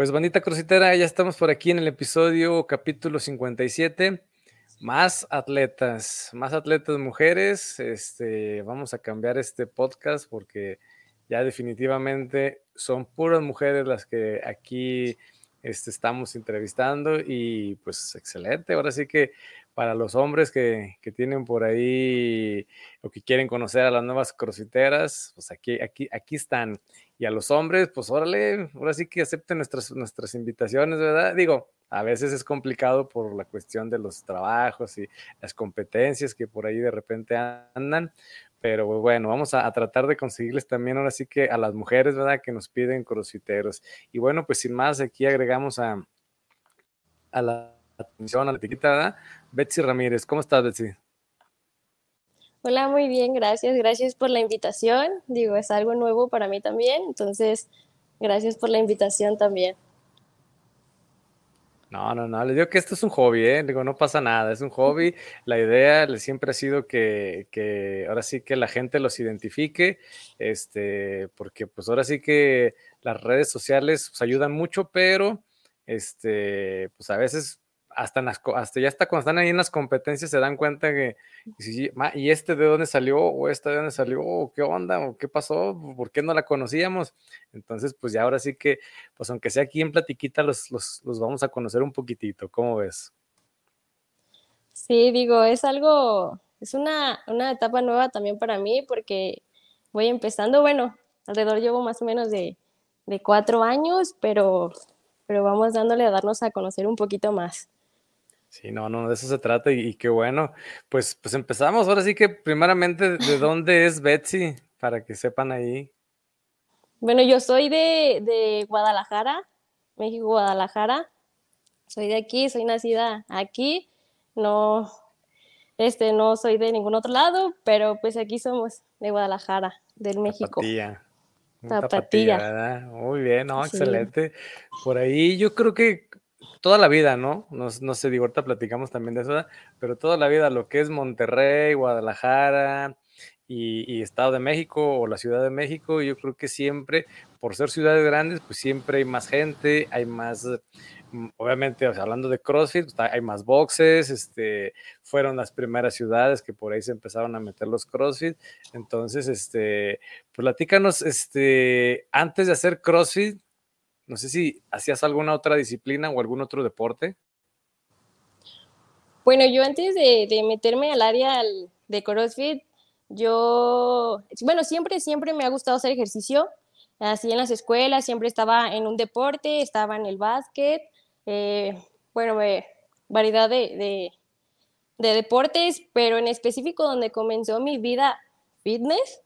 Pues bandita crucitera, ya estamos por aquí en el episodio capítulo 57. Más atletas, más atletas mujeres. Este, vamos a cambiar este podcast porque ya definitivamente son puras mujeres las que aquí este, estamos entrevistando y pues excelente. Ahora sí que para los hombres que, que, tienen por ahí o que quieren conocer a las nuevas crociteras, pues aquí, aquí, aquí están. Y a los hombres, pues órale, ahora sí que acepten nuestras, nuestras invitaciones, ¿verdad? Digo, a veces es complicado por la cuestión de los trabajos y las competencias que por ahí de repente andan, pero bueno, vamos a, a, tratar de conseguirles también ahora sí que a las mujeres, ¿verdad? Que nos piden crossfiteros. Y bueno, pues sin más, aquí agregamos a, a la atención, a la etiqueta, ¿verdad? Betsy Ramírez. ¿Cómo estás, Betsy? Hola, muy bien, gracias. Gracias por la invitación. Digo, es algo nuevo para mí también, entonces, gracias por la invitación también. No, no, no, les digo que esto es un hobby, ¿eh? Digo, no pasa nada, es un hobby. La idea siempre ha sido que, que, ahora sí que la gente los identifique, este, porque pues ahora sí que las redes sociales pues, ayudan mucho, pero este, pues a veces hasta, las, hasta ya hasta cuando están ahí en las competencias se dan cuenta que, y este de dónde salió, o esta de dónde salió, o qué onda, o qué pasó, por qué no la conocíamos. Entonces, pues ya ahora sí que, pues aunque sea aquí en Platiquita, los, los, los vamos a conocer un poquitito. ¿Cómo ves? Sí, digo, es algo, es una, una etapa nueva también para mí porque voy empezando, bueno, alrededor llevo más o menos de, de cuatro años, pero, pero vamos dándole a darnos a conocer un poquito más. Sí, no, no, de eso se trata y, y, qué bueno. Pues, pues empezamos. Ahora sí que primeramente, ¿de dónde es Betsy? Para que sepan ahí. Bueno, yo soy de, de Guadalajara, México, Guadalajara. Soy de aquí, soy nacida aquí. No, este, no soy de ningún otro lado, pero pues aquí somos de Guadalajara, del México. Tapatía. Tapatía. Tapatía ¿verdad? Muy bien, no, sí. excelente. Por ahí yo creo que toda la vida, ¿no? ¿no? No sé, digo, platicamos también de eso, pero toda la vida lo que es Monterrey, Guadalajara y, Estado de México o la Ciudad de México, yo creo que siempre, por ser ciudades grandes, pues siempre hay más gente, hay más, mm, obviamente, hablando de CrossFit, pues, hay más boxes, este, fueron las primeras ciudades que por ahí se empezaron a meter los CrossFit, entonces, este, pues platícanos, este, antes de hacer CrossFit, no sé si hacías alguna otra disciplina o algún otro deporte. Bueno, yo antes de, meterme al área de CrossFit, yo, bueno, siempre, siempre me ha gustado hacer ejercicio. Así en las escuelas, siempre estaba en un deporte, estaba en el básquet, eh, bueno, eh, variedad de, de, de deportes, pero en específico donde comenzó mi vida fitness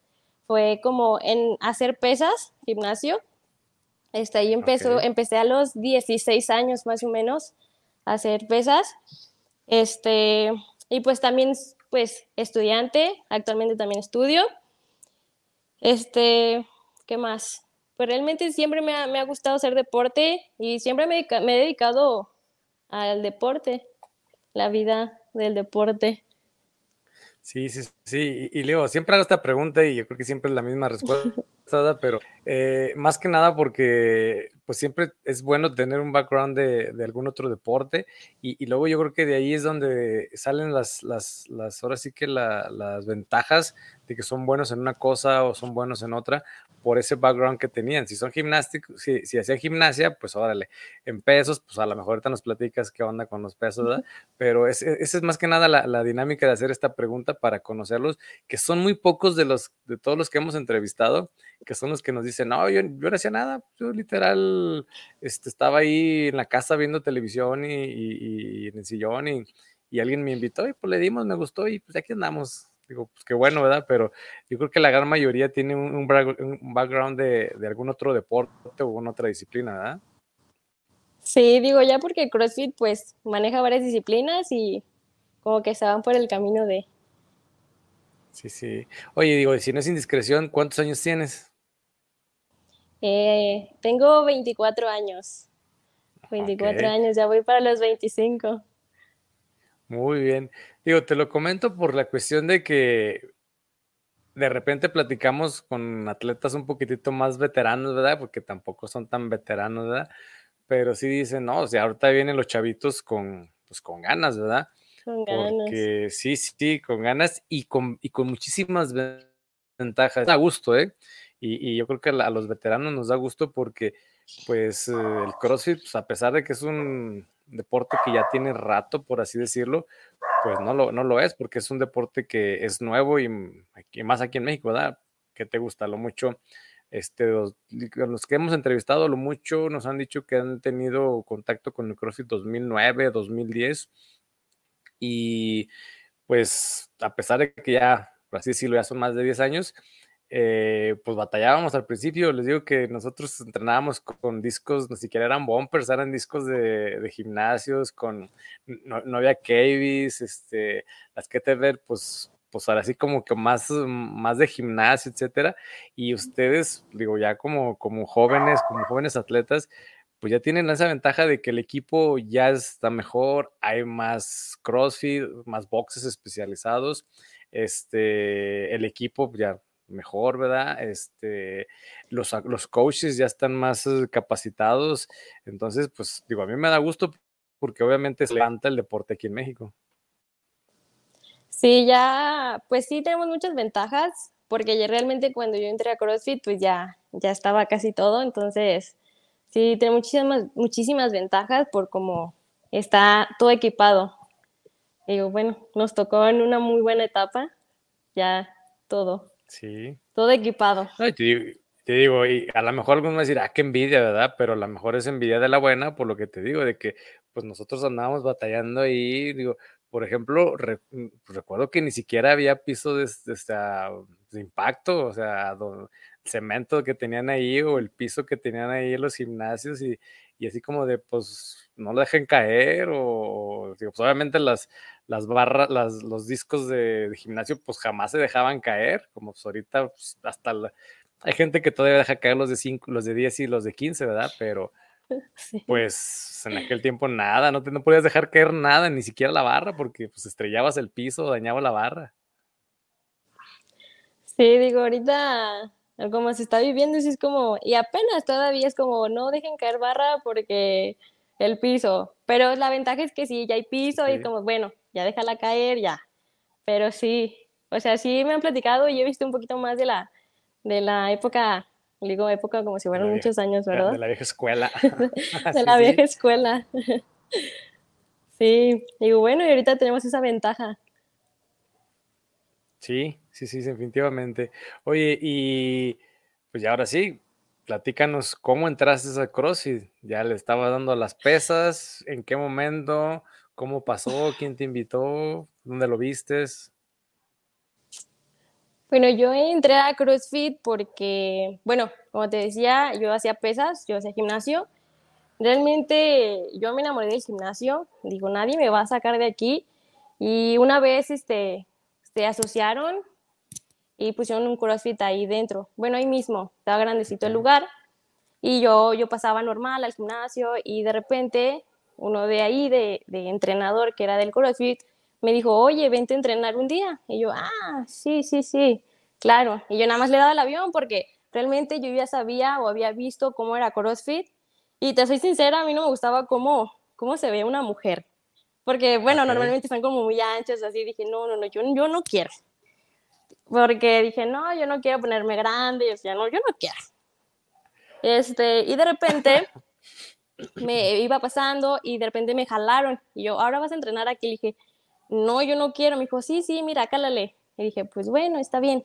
fue como en hacer pesas, gimnasio este, ahí empezó, okay. empecé a los 16 años más o menos a hacer pesas. Este, y pues también, pues, estudiante, actualmente también estudio. Este, ¿qué más? Pues realmente siempre me ha, me ha gustado hacer deporte y siempre me, me he dedicado al deporte, la vida del deporte. Sí, sí, sí. Y, y Leo, siempre hago esta pregunta y yo creo que siempre es la misma respuesta, pero eh, más que nada porque pues siempre es bueno tener un background de, algún otro deporte y, y, luego yo creo que de ahí es donde salen las, las, las ahora sí que la, las ventajas de que son buenos en una cosa o son buenos en otra por ese background que tenían. Si son gimnásticos, si, si hacían gimnasia, pues órale, en pesos, pues a lo mejor ahorita nos platicas qué onda con los pesos, ¿verdad? Pero esa es, es, más que nada la, la, dinámica de hacer esta pregunta para conocerlos, que son muy pocos de los, de todos los que hemos entrevistado, que son los que nos dicen, no, yo, yo no hacía nada, yo literal este, estaba ahí en la casa viendo televisión y, y, y en el sillón y, y, alguien me invitó y pues le dimos, me gustó y pues aquí andamos. Digo, pues qué bueno, ¿verdad? Pero yo creo que la gran mayoría tiene un, un, un background de, de, algún otro deporte o alguna otra disciplina, ¿verdad? Sí, digo ya porque CrossFit pues maneja varias disciplinas y como que se van por el camino de... Sí, sí. Oye, digo, si no es indiscreción, ¿cuántos años tienes? Eh, tengo 24 años. 24 okay. años, ya voy para los 25. Muy bien. Digo, te lo comento por la cuestión de que de repente platicamos con atletas un poquitito más veteranos, ¿verdad? Porque tampoco son tan veteranos, ¿verdad? pero sí dicen, no, o sea, ahorita vienen los chavitos con, pues, con ganas, ¿verdad? Con ganas. Porque sí, sí, con ganas y con, y con muchísimas ventajas. Da gusto, ¿eh? Y, y yo creo que a los veteranos nos da gusto porque, pues, el CrossFit, pues, a pesar de que es un deporte que ya tiene rato, por así decirlo, pues no lo, no lo es, porque es un deporte que es nuevo y, más aquí en México, ¿verdad? ¿Qué te gusta? Lo mucho, este, los, los, que hemos entrevistado, lo mucho nos han dicho que han tenido contacto con el CrossFit 2009, 2010, y pues a pesar de que ya, por así decirlo, ya son más de 10 años, eh, pues batallábamos al principio. Les digo que nosotros entrenábamos con, discos, ni siquiera eran bumpers, eran discos de, de gimnasios, con no, había cavies, este, las que te ver, pues, pues ahora sí como que más, más de gimnasio, etcétera. Y ustedes, digo, ya como, como jóvenes, como jóvenes atletas, pues ya tienen esa ventaja de que el equipo ya está mejor, hay más CrossFit, más boxes especializados, este, el equipo ya mejor, ¿verdad? Este, los, los coaches ya están más eh, capacitados, entonces, pues digo, a mí me da gusto porque obviamente se levanta el deporte aquí en México. Sí, ya, pues sí tenemos muchas ventajas, porque ya realmente cuando yo entré a CrossFit, pues ya, ya estaba casi todo, entonces sí, tiene muchísimas, muchísimas ventajas por cómo está todo equipado. digo, bueno, nos tocó en una muy buena etapa, ya todo. Sí. Todo equipado. te, digo, y a lo mejor algunos van a decir, ah, qué envidia, ¿verdad? Pero a lo mejor es envidia de la buena, por lo que te digo, de que pues nosotros andábamos batallando ahí, digo, por ejemplo, mm, recuerdo que ni siquiera había piso de, de, impacto, o sea, cemento que tenían ahí o el piso que tenían ahí en los gimnasios y, y así como de, pues, no lo dejen caer o, digo, pues obviamente las, las barras, las, los discos de, gimnasio, pues jamás se dejaban caer, como pues ahorita pues, hasta hay gente que todavía deja caer los de 5, los de 10 y los de 15, ¿verdad? Pero pues en aquel tiempo nada, no, te, no podías dejar caer nada, ni siquiera la barra, porque pues estrellabas el piso, dañaba la barra. Sí, digo, ahorita como se está viviendo, es como, y apenas todavía es como, no dejen caer barra porque el piso, pero la ventaja es que sí, ya hay piso y como, bueno, ya déjala caer, ya. Pero sí, o sea, sí me han platicado y he visto un poquito más de la, de la época, digo época como si fueran muchos años, ¿verdad? De la vieja escuela. de la vieja escuela. sí, digo, bueno, y ahorita tenemos esa ventaja. Sí, sí, sí, definitivamente. Oye, y pues ya ahora sí, platícanos cómo entraste a CrossFit. Ya le estaba dando las pesas, en qué momento, cómo pasó, quién te invitó, dónde lo vistes. Bueno, yo entré a CrossFit porque, bueno, como te decía, yo hacía pesas, yo hacía gimnasio. Realmente yo me enamoré del gimnasio, digo, nadie me va a sacar de aquí. Y una vez este, se asociaron y pusieron un CrossFit ahí dentro. Bueno, ahí mismo, estaba grandecito el lugar. Y yo, yo pasaba normal al gimnasio y de repente uno de ahí, de, de entrenador que era del CrossFit, me dijo, oye, vente a entrenar un día. Y yo, ah, sí, sí, sí, claro. Y yo nada más le daba el avión porque realmente yo ya sabía o había visto cómo era CrossFit. Y te soy sincera, a mí no me gustaba cómo, cómo se ve una mujer. Porque, bueno, normalmente están como muy anchas, así. Dije, no, no, no, yo, yo no quiero. Porque dije, no, yo no quiero ponerme grande. O sea, no, yo no quiero. Este, y de repente me iba pasando y de repente me jalaron. Y yo, ahora vas a entrenar aquí. Le dije, no, yo no quiero. Me dijo, sí, sí, mira, cálale. Y dije, pues bueno, está bien.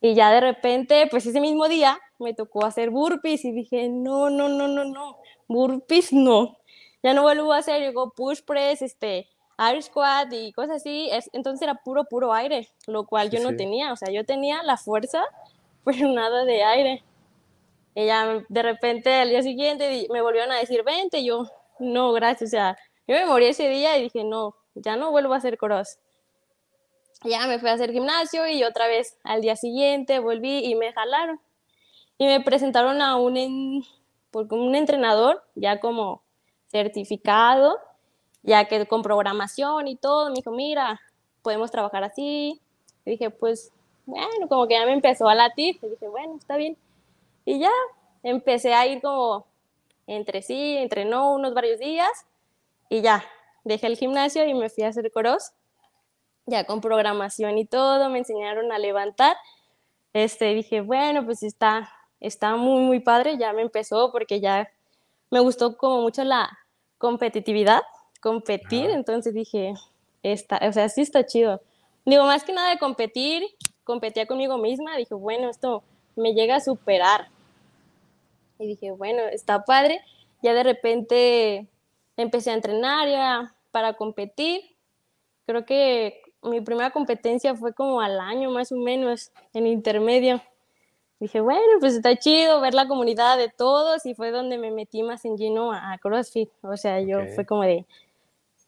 Y ya de repente, pues ese mismo día me tocó hacer burpees y dije, no, no, no, no, no, burpees no. Ya no vuelvo a hacer, digo, push press, este, air squat y cosas así. Es, entonces era puro, puro aire, lo cual yo no tenía. O sea, yo tenía la fuerza, pero nada de aire. Y ya de repente al día siguiente me volvieron a decir, vente, yo, no, gracias, o sea, yo me morí ese día y dije, no, ya no vuelvo a hacer cross. Ya me fui a hacer gimnasio y otra vez al día siguiente volví y me jalaron. Y me presentaron a un, un entrenador ya como certificado, ya que con programación y todo, me dijo, mira, podemos trabajar así. Y dije, pues, bueno, como que ya me empezó a latir. Y dije, bueno, está bien. Y ya empecé a ir como entre sí, entrenó unos varios días y ya, dejé el gimnasio y me fui a hacer coros, ya con programación y todo, me enseñaron a levantar. Este, dije, bueno, pues está, está muy, muy padre, ya me empezó porque ya me gustó como mucho la competitividad, competir, entonces dije, está, o sea, sí está chido. Digo, más que nada de competir, competía conmigo misma, dije, bueno, esto me llega a superar. Y dije, bueno, está padre. Ya de repente empecé a entrenar ya para competir. Creo que mi primera competencia fue como al año más o menos, en intermedio. Dije, bueno, pues está chido ver la comunidad de todos y fue donde me metí más en lleno a, CrossFit. O sea, yo fue como de,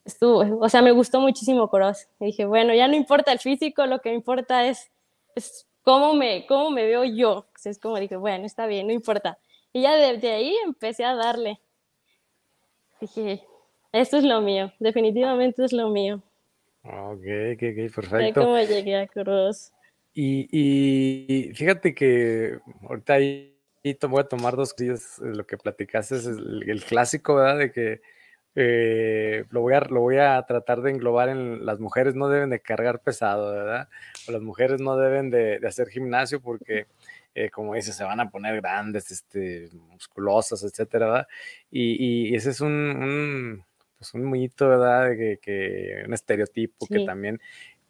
estuvo, o sea, me gustó muchísimo Cross. Y dije, bueno, ya no importa el físico, lo que importa es, es cómo, me, cómo me veo yo. es como dije, bueno, está bien, no importa. Y ya desde ahí empecé a darle. Dije, esto es lo mío, definitivamente es lo mío. Ok, ok, perfecto. cómo llegué a Cross. Y, y, fíjate que ahorita ahí voy a tomar dos días lo que platicaste, es el, clásico, ¿verdad? De que eh, lo, voy a, lo voy a tratar de englobar en las mujeres no deben de cargar pesado, ¿verdad? O las mujeres no deben de, hacer gimnasio porque, eh, como dices, se van a poner grandes, este, musculosas, etcétera, ¿verdad? Y, ese es un, un, pues un mito, ¿verdad? Que, que un estereotipo que también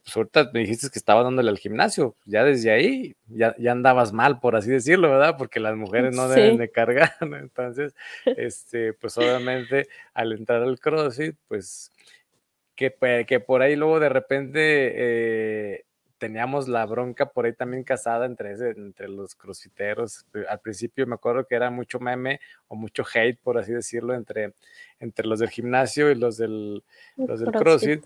pues ahorita me dijiste que estaba dándole al gimnasio, ya desde ahí ya, ya andabas mal, por así decirlo, ¿verdad? Porque las mujeres no deben de cargar, entonces, este, pues obviamente al entrar al CrossFit, pues que, que por ahí luego de repente eh, teníamos la bronca por ahí también casada entre, entre los crossfiteros. Al principio me acuerdo que era mucho meme o mucho hate, por así decirlo, entre, entre los del gimnasio y los del, los del CrossFit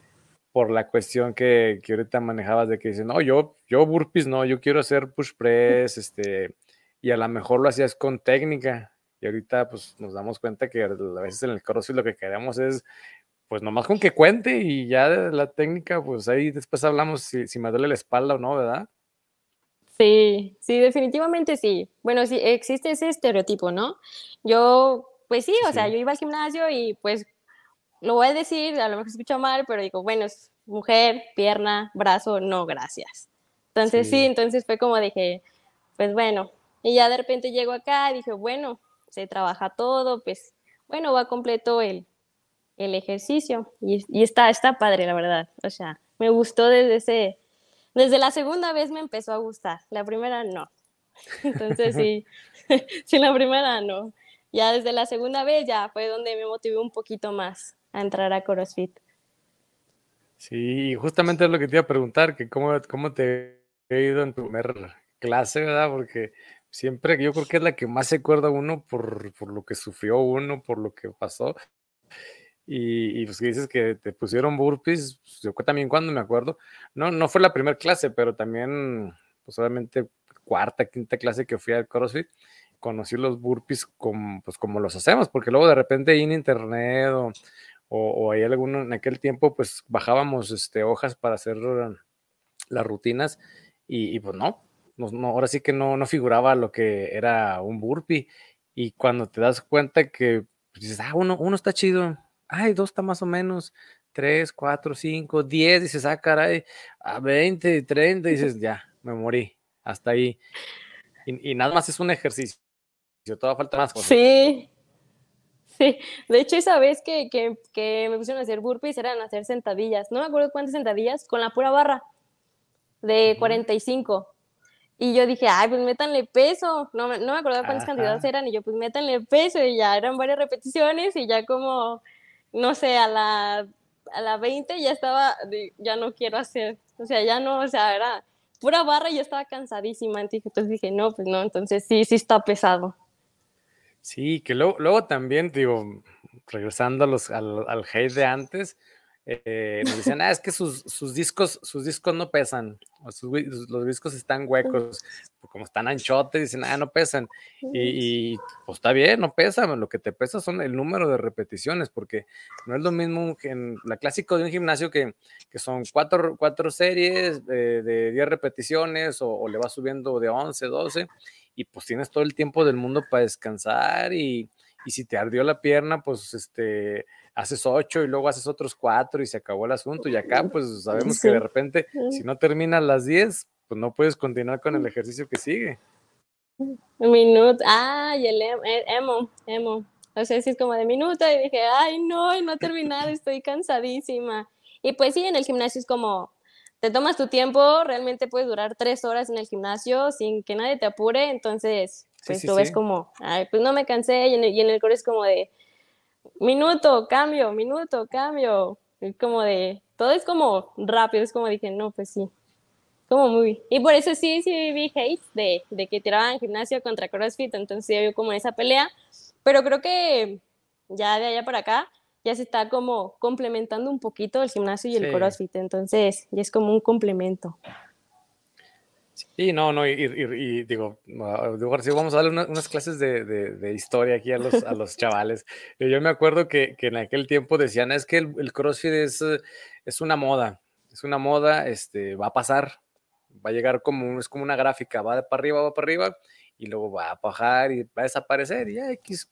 por la cuestión que, que, ahorita manejabas de que dicen, no, yo, yo burpees no, yo quiero hacer push press, este, y a lo mejor lo hacías con técnica. Y ahorita pues nos damos cuenta que a veces en el CrossFit lo que queremos es pues nomás con que cuente y ya la técnica, pues ahí después hablamos si, si me duele la espalda o no, ¿verdad? Sí, sí, definitivamente sí. Bueno, sí, existe ese estereotipo, ¿no? Yo, pues sí, o sea, yo iba al gimnasio y pues lo voy a decir, a lo mejor escucho mal, pero digo, bueno, es mujer, pierna, brazo, no, gracias. Entonces sí. entonces fue como dije, pues bueno, y ya de repente llego acá y dije, bueno, se trabaja todo, pues bueno, va completo el, el ejercicio y, y, está, está padre, la verdad. O sea, me gustó desde ese, desde la segunda vez me empezó a gustar, la primera no. Entonces sí, sí, la primera no. Ya desde la segunda vez ya fue donde me motivé un poquito más a entrar a CrossFit. Sí, justamente es lo que te iba a preguntar, que cómo, cómo te ha ido en tu primera clase, ¿verdad? Porque siempre yo creo que es la que más se acuerda uno por, por lo que sufrió uno, por lo que pasó. Y, y pues dices que te pusieron burpees, pues, yo también cuando me acuerdo, no, no fue la primera clase, pero también, pues cuarta, quinta clase que fui al CrossFit, conocí los burpees como, pues, como los hacemos, porque luego de repente ahí en internet o, o, hay alguno, en aquel tiempo, pues bajábamos este, hojas para hacer las rutinas y, pues no, no, ahora sí que no, no figuraba lo que era un burpee. Y cuando te das cuenta que pues, ah, uno, uno está chido, ay, dos está más o menos, tres, cuatro, cinco, diez, dices, ah, caray, a veinte, treinta, dices, ya, me morí, hasta ahí. Y, y, nada más es un ejercicio, toda falta más. Sí, Sí, de hecho esa vez que, que, que, me pusieron a hacer burpees eran hacer sentadillas, no me acuerdo cuántas sentadillas, con la pura barra de 45. Y yo dije, ay, pues métanle peso, no, no me acuerdo cuántas cantidades eran, y yo pues métanle peso, y ya eran varias repeticiones, y ya como, no sé, a la, a la 20 ya estaba, ya no quiero hacer, o sea, ya no, o sea, era pura barra y yo estaba cansadísima, entonces dije, no, pues no, entonces sí, sí está pesado. Sí, que luego, luego también, digo, regresando a los, al, al hate de antes, eh, nos decían, ah, es que sus, sus, discos, sus discos no pesan, los discos están huecos, como están anchotes, dicen, ah, no pesan. Y, pues está bien, no pesan, lo que te pesa son el número de repeticiones, porque no es lo mismo en la clásico de un gimnasio que, que son cuatro, cuatro series de, de 10 repeticiones o, o, le va subiendo de 11, 12 y pues tienes todo el tiempo del mundo para descansar y, y si te ardió la pierna, pues este, haces ocho y luego haces otros cuatro y se acabó el asunto. Y acá, pues sabemos que de repente, si no terminas las diez, pues no puedes continuar con el ejercicio que sigue. Minuto, ay, el emo, emo. O sea, sí es como de minuto y dije, ay, no, y no terminar, estoy cansadísima. Y pues sí, en el gimnasio es como, te tomas tu tiempo, realmente puedes durar tres horas en el gimnasio sin que nadie te apure, entonces, pues tú ves como, ay, pues no me cansé, y en el, y en el coro es como de, minuto, cambio, minuto, cambio, y como de, todo es como rápido, es como dije, no, pues sí, como muy, y por eso sí, sí vi hate de, de que tiraban gimnasio contra CrossFit, entonces sí había como esa pelea, pero creo que ya de allá para acá, ya se está como complementando un poquito el gimnasio y el CrossFit, entonces ya es como un complemento. Sí, no, no, y, digo, sí, vamos a darle unas clases de, historia aquí a los, a los chavales. Yo me acuerdo que, en aquel tiempo decían, es que el, CrossFit es, es, una moda, es una moda, este, va a pasar, va a llegar como, es como una gráfica, va para arriba, va para arriba, y luego va a bajar y va a desaparecer, y ya X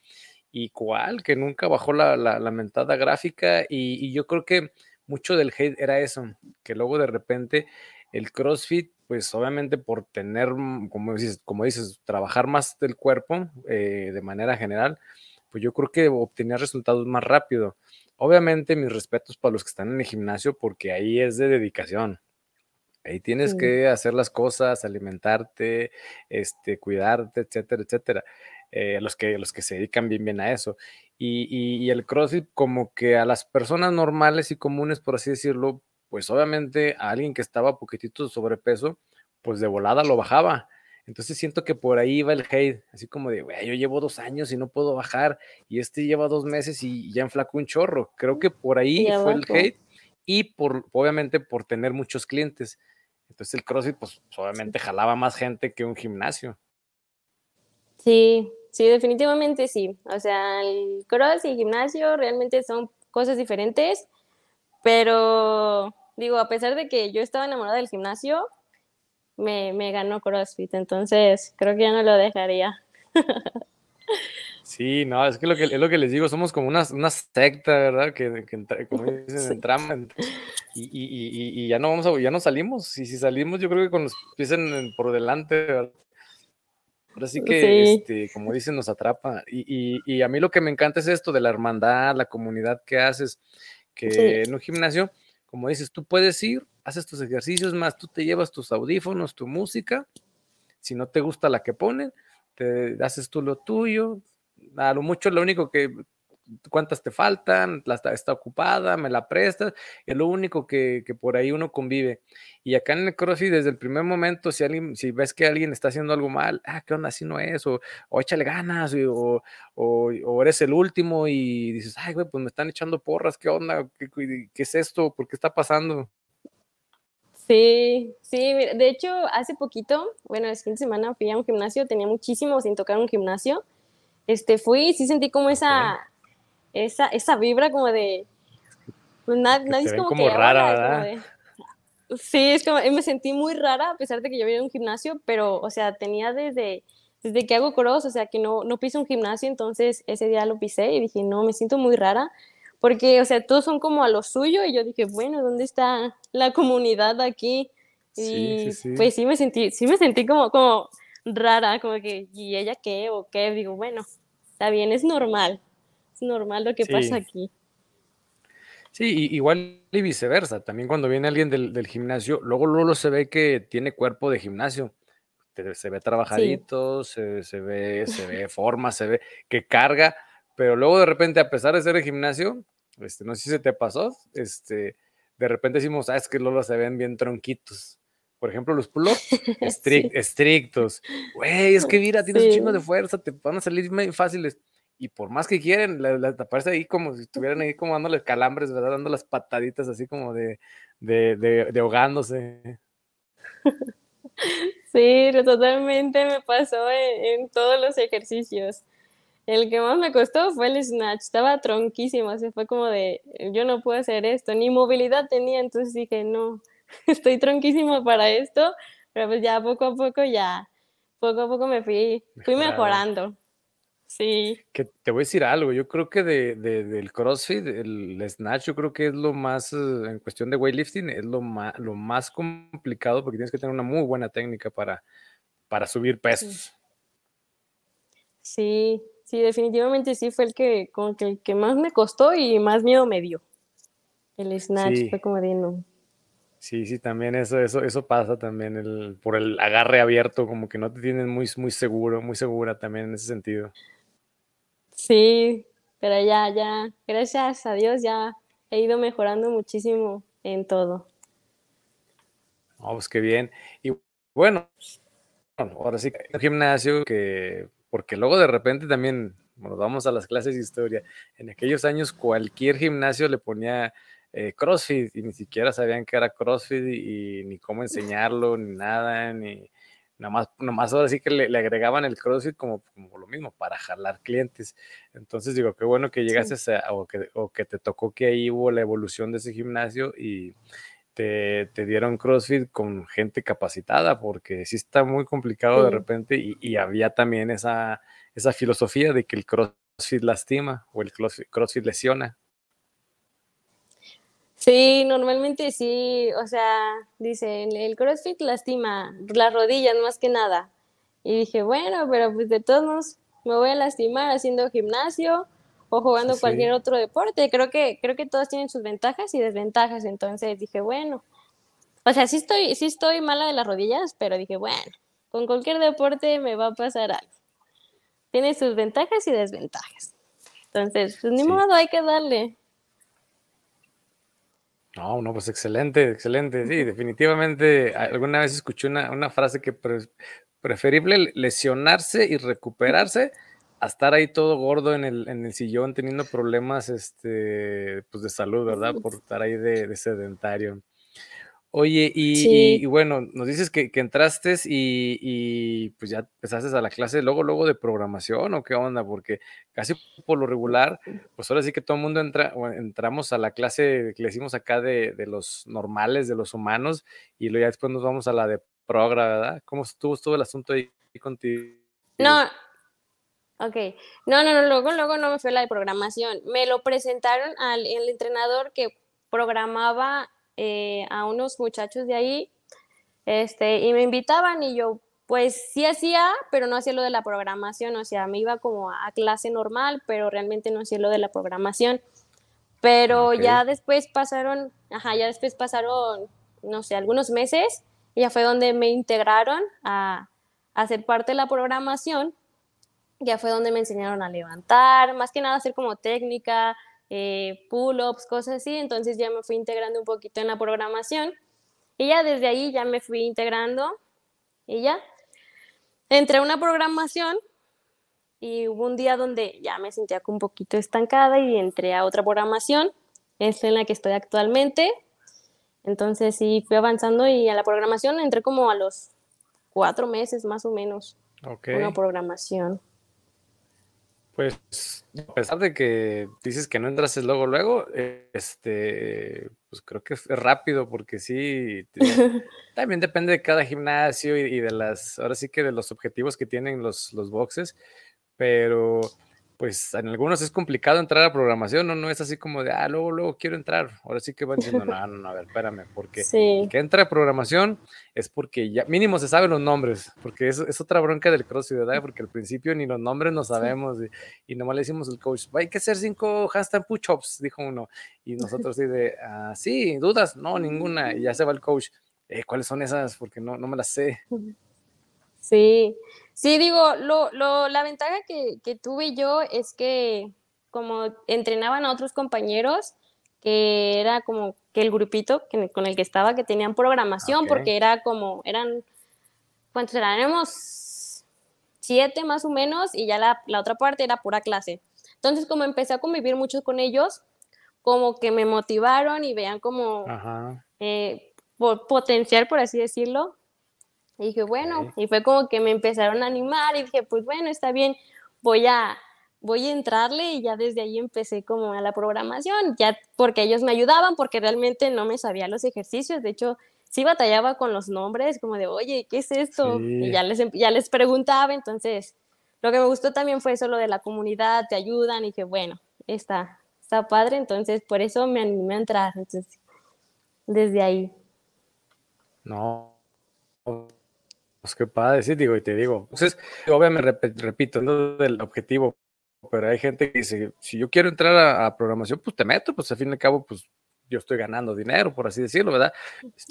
y cuál, que nunca bajó la, la, mentada gráfica y, yo creo que mucho del hate era eso, que luego de repente el CrossFit, pues obviamente por tener, mm, como dices, como dices trabajar más del cuerpo eh, de manera general, pues yo creo que obtenía resultados más rápido. Obviamente mis respetos para los que están en el gimnasio porque ahí es de dedicación. Ahí tienes que hacer las cosas, alimentarte, este, cuidarte, etcétera, etcétera. Eh, los, que, los que se dedican bien, bien a eso. Y, el CrossFit como que a las personas normales y comunes, por así decirlo, pues obviamente a alguien que estaba poquitito de sobrepeso, pues de volada lo bajaba. Entonces siento que por ahí va el hate, así como de, yo llevo dos años y no puedo bajar, y este lleva dos meses y ya enflacó un chorro. Creo que por ahí fue el hate y por, obviamente por tener muchos clientes. Entonces el CrossFit, pues obviamente jalaba más gente que un gimnasio. Sí, sí, definitivamente sí. O sea, el cross y el gimnasio realmente son cosas diferentes, pero digo, a pesar de que yo estaba enamorada del gimnasio, me, me ganó CrossFit, entonces creo que ya no lo dejaría. Sí, no, es que, lo que es lo que les digo, somos como una, una secta, ¿verdad? Que, que como dicen, entramos y, y, y, y, ya no vamos a, ya no salimos, y si salimos yo creo que con los pies por delante, ¿verdad? Ahora sí que, Este, como dicen, nos atrapa. Y, y, a mí lo que me encanta es esto de la hermandad, la comunidad que haces, que en un gimnasio, como dices, tú puedes ir, haces tus ejercicios más, tú te llevas tus audífonos, tu música, si no te gusta la que ponen, te haces tú lo tuyo, a lo mucho lo único que cuántas te faltan, la está, ocupada, me la prestas, es lo único que, por ahí uno convive. Y acá en el CrossFit, desde el primer momento, si alguien, si ves que alguien está haciendo algo mal, ah, ¿qué onda? Así no es, o, échale ganas, o, o, eres el último y dices, ay, güey, pues me están echando porras, ¿qué onda? ¿Qué, qué es esto? ¿Por qué está pasando? Sí, sí, de hecho, hace poquito, bueno, el fin de semana fui a un gimnasio, tenía muchísimo sin tocar un gimnasio. Este, fui sí sentí como esa, esa, esa vibra como de... Pues nadie es como, que rara, ¿verdad? sí, es como, me sentí muy rara a pesar de que yo vivía en un gimnasio, pero, o sea, tenía desde, desde que hago cross, o sea, que no, no piso un gimnasio, entonces ese día lo pisé y dije, no, me siento muy rara, porque, o sea, todos son como a lo suyo y yo dije, bueno, ¿dónde está la comunidad aquí? Y pues sí me sentí, sí me sentí como, como rara, como que, ¿y ella qué? ¿O qué? Digo, bueno, está bien, es normal normal lo que pasa aquí. Sí, igual y viceversa. También cuando viene alguien del, gimnasio, luego, luego se ve que tiene cuerpo de gimnasio. Se ve trabajadito, se, ve, se ve forma, se ve que carga, pero luego de repente, a pesar de ser de gimnasio, este, no sé si se te pasó, este, de repente decimos, ah, es que luego se ven bien tronquitos. Por ejemplo, los pull estrictos. Güey, es que mira, tienes un chingo de fuerza, te van a salir muy fáciles y por más que quieren, la, taparse ahí como si estuvieran ahí como dándole calambres, ¿verdad? Dando las pataditas así como de, de, de, ahogándose. Sí, totalmente me pasó en, todos los ejercicios. El que más me costó fue el snatch, estaba tronquísimo, así fue como de, yo no puedo hacer esto, ni movilidad tenía, entonces dije, no, estoy tronquísimo para esto, pero pues ya poco a poco ya, poco a poco me fui, fui mejorando. Sí. Que te voy a decir algo, yo creo que de, de- del CrossFit, el Snatch, yo creo que es lo más, eh, en cuestión de weightlifting, es lo más, lo más complicado porque tienes que tener una muy buena técnica para, para subir pesos. Sí, sí, definitivamente sí fue el que, como que el que más me costó y más miedo me dio. El snatch Sí. fue como de no. Sí, sí, también eso, eso, eso pasa también, el, por el agarre abierto, como que no te tienes muy, muy seguro, muy segura también en ese sentido. Sí, pero ya, ya, gracias a Dios ya he ido mejorando muchísimo en todo. Oh, pues qué bien. Y bueno, ahora sí, el gimnasio que, porque luego de repente también, bueno, vamos a las clases de historia, en aquellos años cualquier gimnasio le ponía eh, CrossFit y ni siquiera sabían que era CrossFit y ni cómo enseñarlo, ni nada, ni nada más, nomás ahora sí que le, le agregaban el CrossFit como, como, lo mismo, para jalar clientes. Entonces digo, qué bueno que llegaste Sí. a, o, que, o que te tocó que ahí hubo la evolución de ese gimnasio y te, te, dieron CrossFit con gente capacitada, porque sí está muy complicado sí. de repente y, y, había también esa, esa filosofía de que el CrossFit lastima o el CrossFit, CrossFit lesiona. Sí, normalmente sí, o sea, dicen, el CrossFit lastima las rodillas más que nada. Y dije, bueno, pero pues de todos modos me voy a lastimar haciendo gimnasio o jugando sí. cualquier otro deporte. Creo que, creo que todos tienen sus ventajas y desventajas. Entonces dije, bueno, o sea, sí estoy, sí estoy mala de las rodillas, pero dije, bueno, con cualquier deporte me va a pasar algo. Tiene sus ventajas y desventajas. Entonces, pues ni sí. modo, hay que darle. No, no, pues excelente, excelente. Sí, definitivamente. Alguna vez escuché una, una frase que pre preferible lesionarse y recuperarse a estar ahí todo gordo en el, en el sillón teniendo problemas este, pues de salud, ¿verdad? Por estar ahí de, de sedentario. Oye, y, sí. y, y, bueno, nos dices que, que entraste y, y, pues ya empezaste a la clase luego, luego de programación o qué onda, porque casi por lo regular, pues ahora sí que todo el mundo entra, entramos a la clase que le decimos acá de, de los normales, de los humanos, y luego ya después nos vamos a la de progra, ¿verdad? ¿Cómo estuvo todo el asunto ahí contigo? No, ok, no, no, no, luego, luego no me fue la de programación, me lo presentaron al el entrenador que programaba eh, a unos muchachos de ahí, este, y me invitaban y yo, pues sí hacía, pero no hacía lo de la programación, o sea, me iba como a, clase normal, pero realmente no hacía lo de la programación. Pero okay. ya después pasaron, ajá, ya después pasaron, no sé, algunos meses, y ya fue donde me integraron a, a ser parte de la programación, ya fue donde me enseñaron a levantar, más que nada hacer como técnica, eh, pull-ups, cosas así, entonces ya me fui integrando un poquito en la programación y ya desde ahí ya me fui integrando y ya entré a una programación y hubo un día donde ya me sentía un poquito estancada y entré a otra programación, es en la que estoy actualmente, entonces sí fui avanzando y a la programación entré como a los cuatro meses más o menos, okay. una programación. Pues a pesar de que dices que no entras luego, luego, este, pues creo que es rápido porque sí, también depende de cada gimnasio y, y, de las, ahora sí que de los objetivos que tienen los, los boxes, pero pues en algunos es complicado entrar a programación, no, no es así como de, ah, luego, luego quiero entrar, ahora sí que van diciendo, no, no, no, a ver, espérame, porque sí. el que entra a programación es porque ya mínimo se saben los nombres, porque es, es otra bronca del CrossFit, ¿verdad? Porque al principio ni los nombres no sabemos y, y nomás le decimos al coach, hay que hacer cinco handstand push-ups, dijo uno, y nosotros sí de, ah, sí, dudas, no, ninguna, y ya se va el coach, eh, ¿cuáles son esas? Porque no, no me las sé. Sí, sí, digo, lo, lo, la ventaja que, que, tuve yo es que como entrenaban a otros compañeros, que era como que el grupito que, con el que estaba, que tenían programación, okay. porque era como, eran, ¿cuántos eran? Éramos siete más o menos, y ya la, la otra parte era pura clase. Entonces, como empecé a convivir mucho con ellos, como que me motivaron y vean como eh, potencial, por así decirlo, y dije, bueno, okay. y fue como que me empezaron a animar y dije, pues bueno, está bien, voy a, voy a entrarle y ya desde ahí empecé como a la programación, ya porque ellos me ayudaban, porque realmente no me sabía los ejercicios, de hecho, sí batallaba con los nombres, como de, oye, ¿qué es esto? Sí. Y ya les, ya les preguntaba, entonces, lo que me gustó también fue eso lo de la comunidad, te ayudan y que bueno, está, está padre, entonces por eso me animé a entrar, entonces, desde ahí. No, pues qué padre, sí, digo, y te digo, entonces, obviamente, repito, no del objetivo, pero hay gente que dice, si yo quiero entrar a, programación, pues te meto, pues al fin y al cabo, pues yo estoy ganando dinero, por así decirlo, ¿verdad?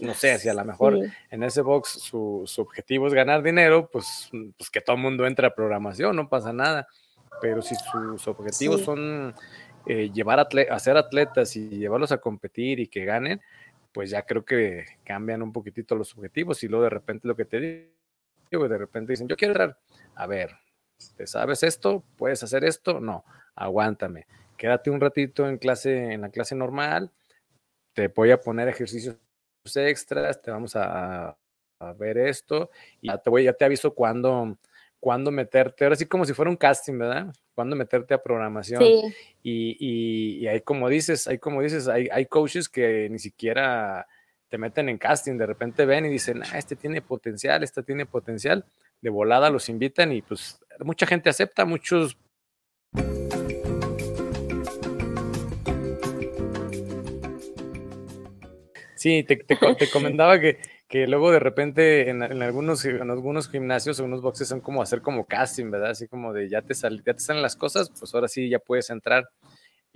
No sé, si a lo mejor en ese box su, su, objetivo es ganar dinero, pues, pues que todo el mundo entre a programación, no pasa nada. Pero si sus objetivos son eh, llevar a ser atletas y llevarlos a competir y que ganen, pues ya creo que cambian un poquitito los objetivos y luego de repente lo que te digo, de repente dicen, yo quiero entrar, a ver, ¿te sabes esto? ¿Puedes hacer esto? No, aguántame. Quédate un ratito en clase, en la clase normal, te voy a poner ejercicios extras, te vamos a, ver esto y ya te voy, ya te aviso cuándo, cuándo meterte, ahora sí como si fuera un casting, ¿verdad? Cuándo meterte a programación. Y, y, hay como dices, hay como dices, hay, hay coaches que ni siquiera te meten en casting, de repente ven y dicen, ah, este tiene potencial, este tiene potencial, de volada los invitan y pues mucha gente acepta, muchos Sí, te, te, comentaba que, que, luego de repente en, algunos, en algunos gimnasios o unos boxes son como hacer como casting, ¿verdad? Así como de ya te, sal, ya te salen las cosas, pues ahora sí ya puedes entrar.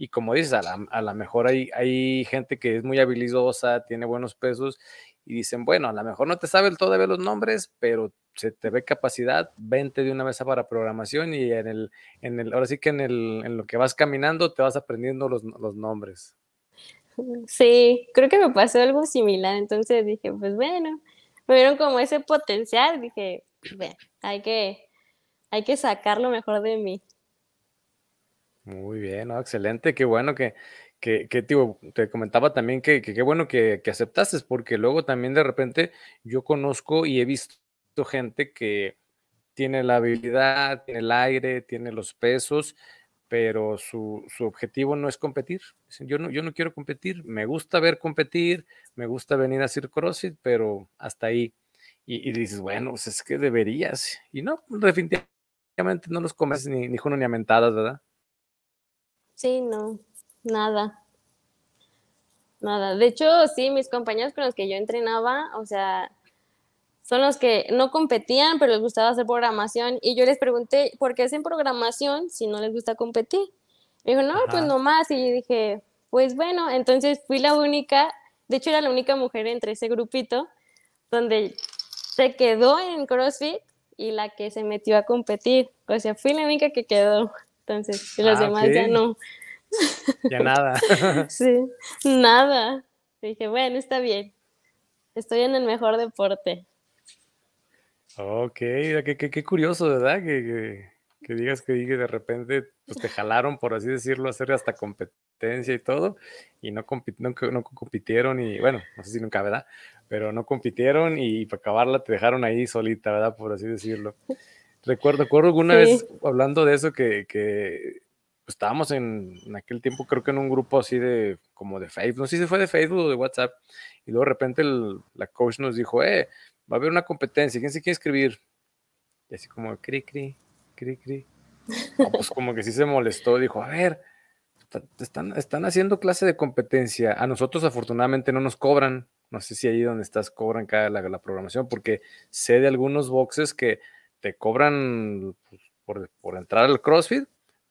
Y como dices, a la, a mejor hay, hay gente que es muy habilidosa, tiene buenos pesos y dicen, bueno, a lo mejor no te sabe todavía los nombres, pero se te ve capacidad, vente de una mesa para programación y en el, en el, ahora sí que en, el, en lo que vas caminando te vas aprendiendo los, los nombres. Sí, creo que me pasó algo similar, entonces dije, pues bueno, me vieron como ese potencial, dije, hay que, hay que sacar lo mejor de mí. Muy bien, excelente, qué bueno que, que, que te comentaba también que qué bueno que, que aceptaste, porque luego también de repente yo conozco y he visto gente que tiene la habilidad, tiene el aire, tiene los pesos, pero su, objetivo no es competir. Yo no, yo no quiero competir, me gusta ver competir, me gusta venir a hacer CrossFit, pero hasta ahí. Y, dices, bueno, pues es que deberías. Y no, definitivamente no los comes ni, ni uno ni a mentadas, ¿verdad? Sí, no, nada. Nada. De hecho, sí, mis compañeros con los que yo entrenaba, o sea, son los que no competían, pero les gustaba hacer programación. Y yo les pregunté, ¿por qué hacen programación si no les gusta competir? Me dijo, no, pues nomás. Y dije, pues bueno, entonces fui la única, de hecho era la única mujer entre ese grupito, donde se quedó en CrossFit y la que se metió a competir. O sea, fui la única que quedó. Entonces, los ah, demás ya no. Ya nada. sí, nada. Dije, bueno, está bien. Estoy en el mejor deporte. Ok, qué, qué, curioso, ¿verdad? Que, que, digas que, de repente pues, te jalaron, por así decirlo, a hacer hasta competencia y todo, y no, no, compitieron, y bueno, no sé si nunca, ¿verdad? Pero no compitieron y para acabarla te dejaron ahí solita, ¿verdad? Por así decirlo. Recuerdo, recuerdo alguna vez hablando de eso que, que pues, estábamos en, en, aquel tiempo, creo que en un grupo así de, como de Facebook, no sé si fue de Facebook o de WhatsApp, y luego de repente la coach nos dijo, eh, va a haber una competencia, ¿quién se quiere escribir? Y así como, cri, cri, cri, cri. pues como que sí se molestó, dijo, a ver, están, están haciendo clase de competencia. A nosotros afortunadamente no nos cobran. No sé si ahí donde estás cobran cada la, programación, porque sé de algunos boxes que te cobran pues, por, por, entrar al CrossFit,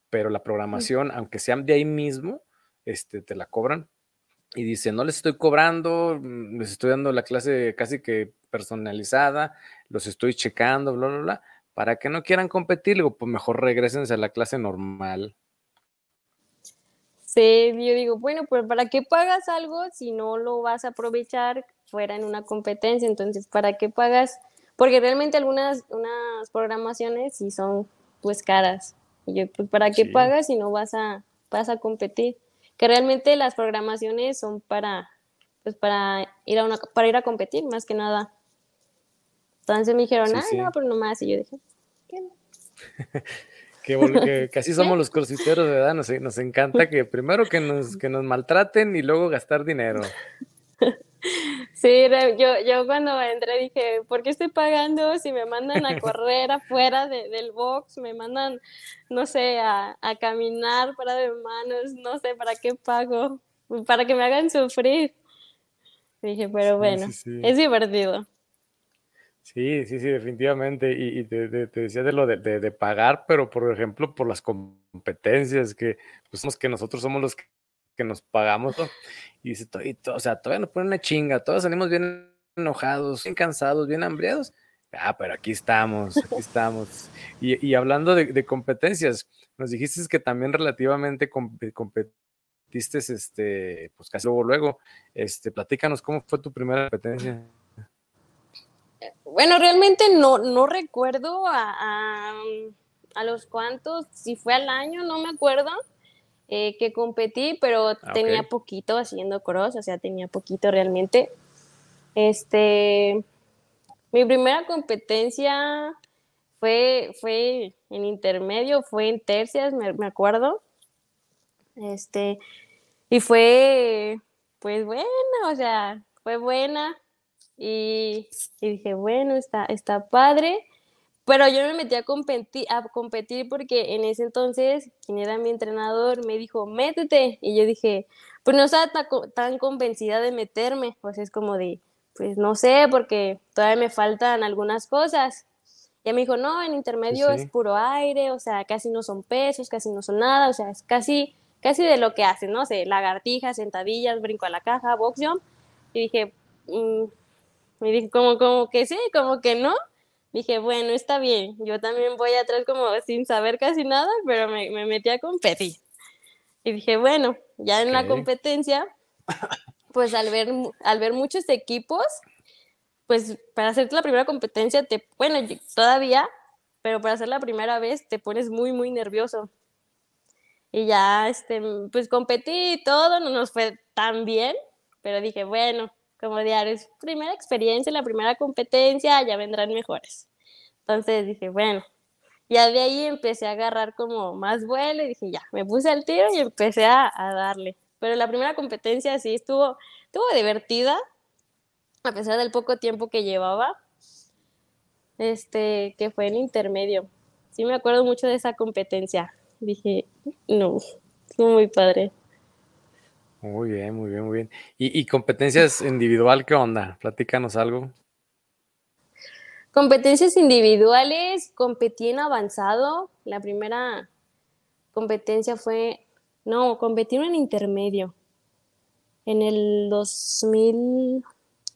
pero la programación, aunque sean de ahí mismo, este, te la cobran y dice, no les estoy cobrando, mm, les estoy dando la clase casi que personalizada, los estoy checando, bla, bla, bla, para que no quieran competir, digo, pues mejor regresense a la clase normal. Sí, yo digo, bueno, pues ¿para qué pagas algo si no lo vas a aprovechar fuera en una competencia? Entonces, ¿para qué pagas? Porque realmente algunas unas programaciones sí son pues caras. Y yo, pues ¿para qué pagas si no vas a, vas a competir? que realmente las programaciones son para, pues para ir a una, para ir a competir, más que nada. Entonces me dijeron, ah, no, pero nomás, y yo dije, ¿qué que, que, así somos los crossfiteros, ¿verdad? Nos, nos encanta que primero que nos, que nos maltraten y luego gastar dinero. Sí, yo, yo cuando entré dije, ¿por qué estoy pagando si me mandan a correr afuera del box? Me mandan, no sé, a, a caminar para de manos, no sé, ¿para qué pago? Para que me hagan sufrir. Dije, pero bueno, es divertido. Sí, sí, sí, definitivamente. Y, te, decía de lo de, pagar, pero por ejemplo, por las competencias, que pues que nosotros somos los que, nos pagamos, y dice, o sea, todavía nos ponen una chinga, todos salimos bien enojados, bien cansados, bien hambriados. Ah, pero aquí estamos, aquí estamos. Y, hablando de, competencias, nos dijiste que también relativamente competiste, este, pues casi luego, luego, este, platícanos cómo fue tu primera competencia. Bueno, realmente no, no recuerdo a, a, los cuantos, si fue al año, no me acuerdo eh, que competí, pero ah, tenía poquito haciendo cross, o sea, tenía poquito realmente. Este, mi primera competencia fue, fue en intermedio, fue en tercias, me, me acuerdo. Este, y fue, pues buena, o sea, fue buena. Y, dije, bueno, está, está padre. Pero yo me metí a competir, a competir porque en ese entonces, quien era mi entrenador, me dijo, métete. Y yo dije, pues no estaba tan, convencida de meterme. Pues es como de, pues no sé, porque todavía me faltan algunas cosas. Y me dijo, no, en intermedio es puro aire, o sea, casi no son pesos, casi no son nada, o sea, es casi, casi de lo que hacen, no sé, lagartijas, sentadillas, brinco a la caja, box jump. Y dije, mm, me dije, como, como que sí, como que no. Dije, bueno, está bien. Yo también voy atrás como sin saber casi nada, pero me, me metí a competir. Y dije, bueno, ya en la competencia, pues al ver, al ver muchos equipos, pues para hacer la primera competencia, te, bueno, todavía, pero para hacer la primera vez te pones muy, muy nervioso. Y ya, este, pues competí y todo, no nos fue tan bien, pero dije, bueno, como diario, es primera experiencia, la primera competencia, ya vendrán mejores. Entonces dije, bueno, ya de ahí empecé a agarrar como más vuelo y dije, ya, me puse al tiro y empecé a, darle. Pero la primera competencia sí estuvo, estuvo divertida, a pesar del poco tiempo que llevaba, este, que fue en intermedio. Sí me acuerdo mucho de esa competencia. Dije, no, fue muy padre. Muy bien, muy bien, muy bien. ¿Y, competencias individual qué onda? Platícanos algo. Competencias individuales, competí en avanzado. La primera competencia fue, no, competí en intermedio. En el 2000,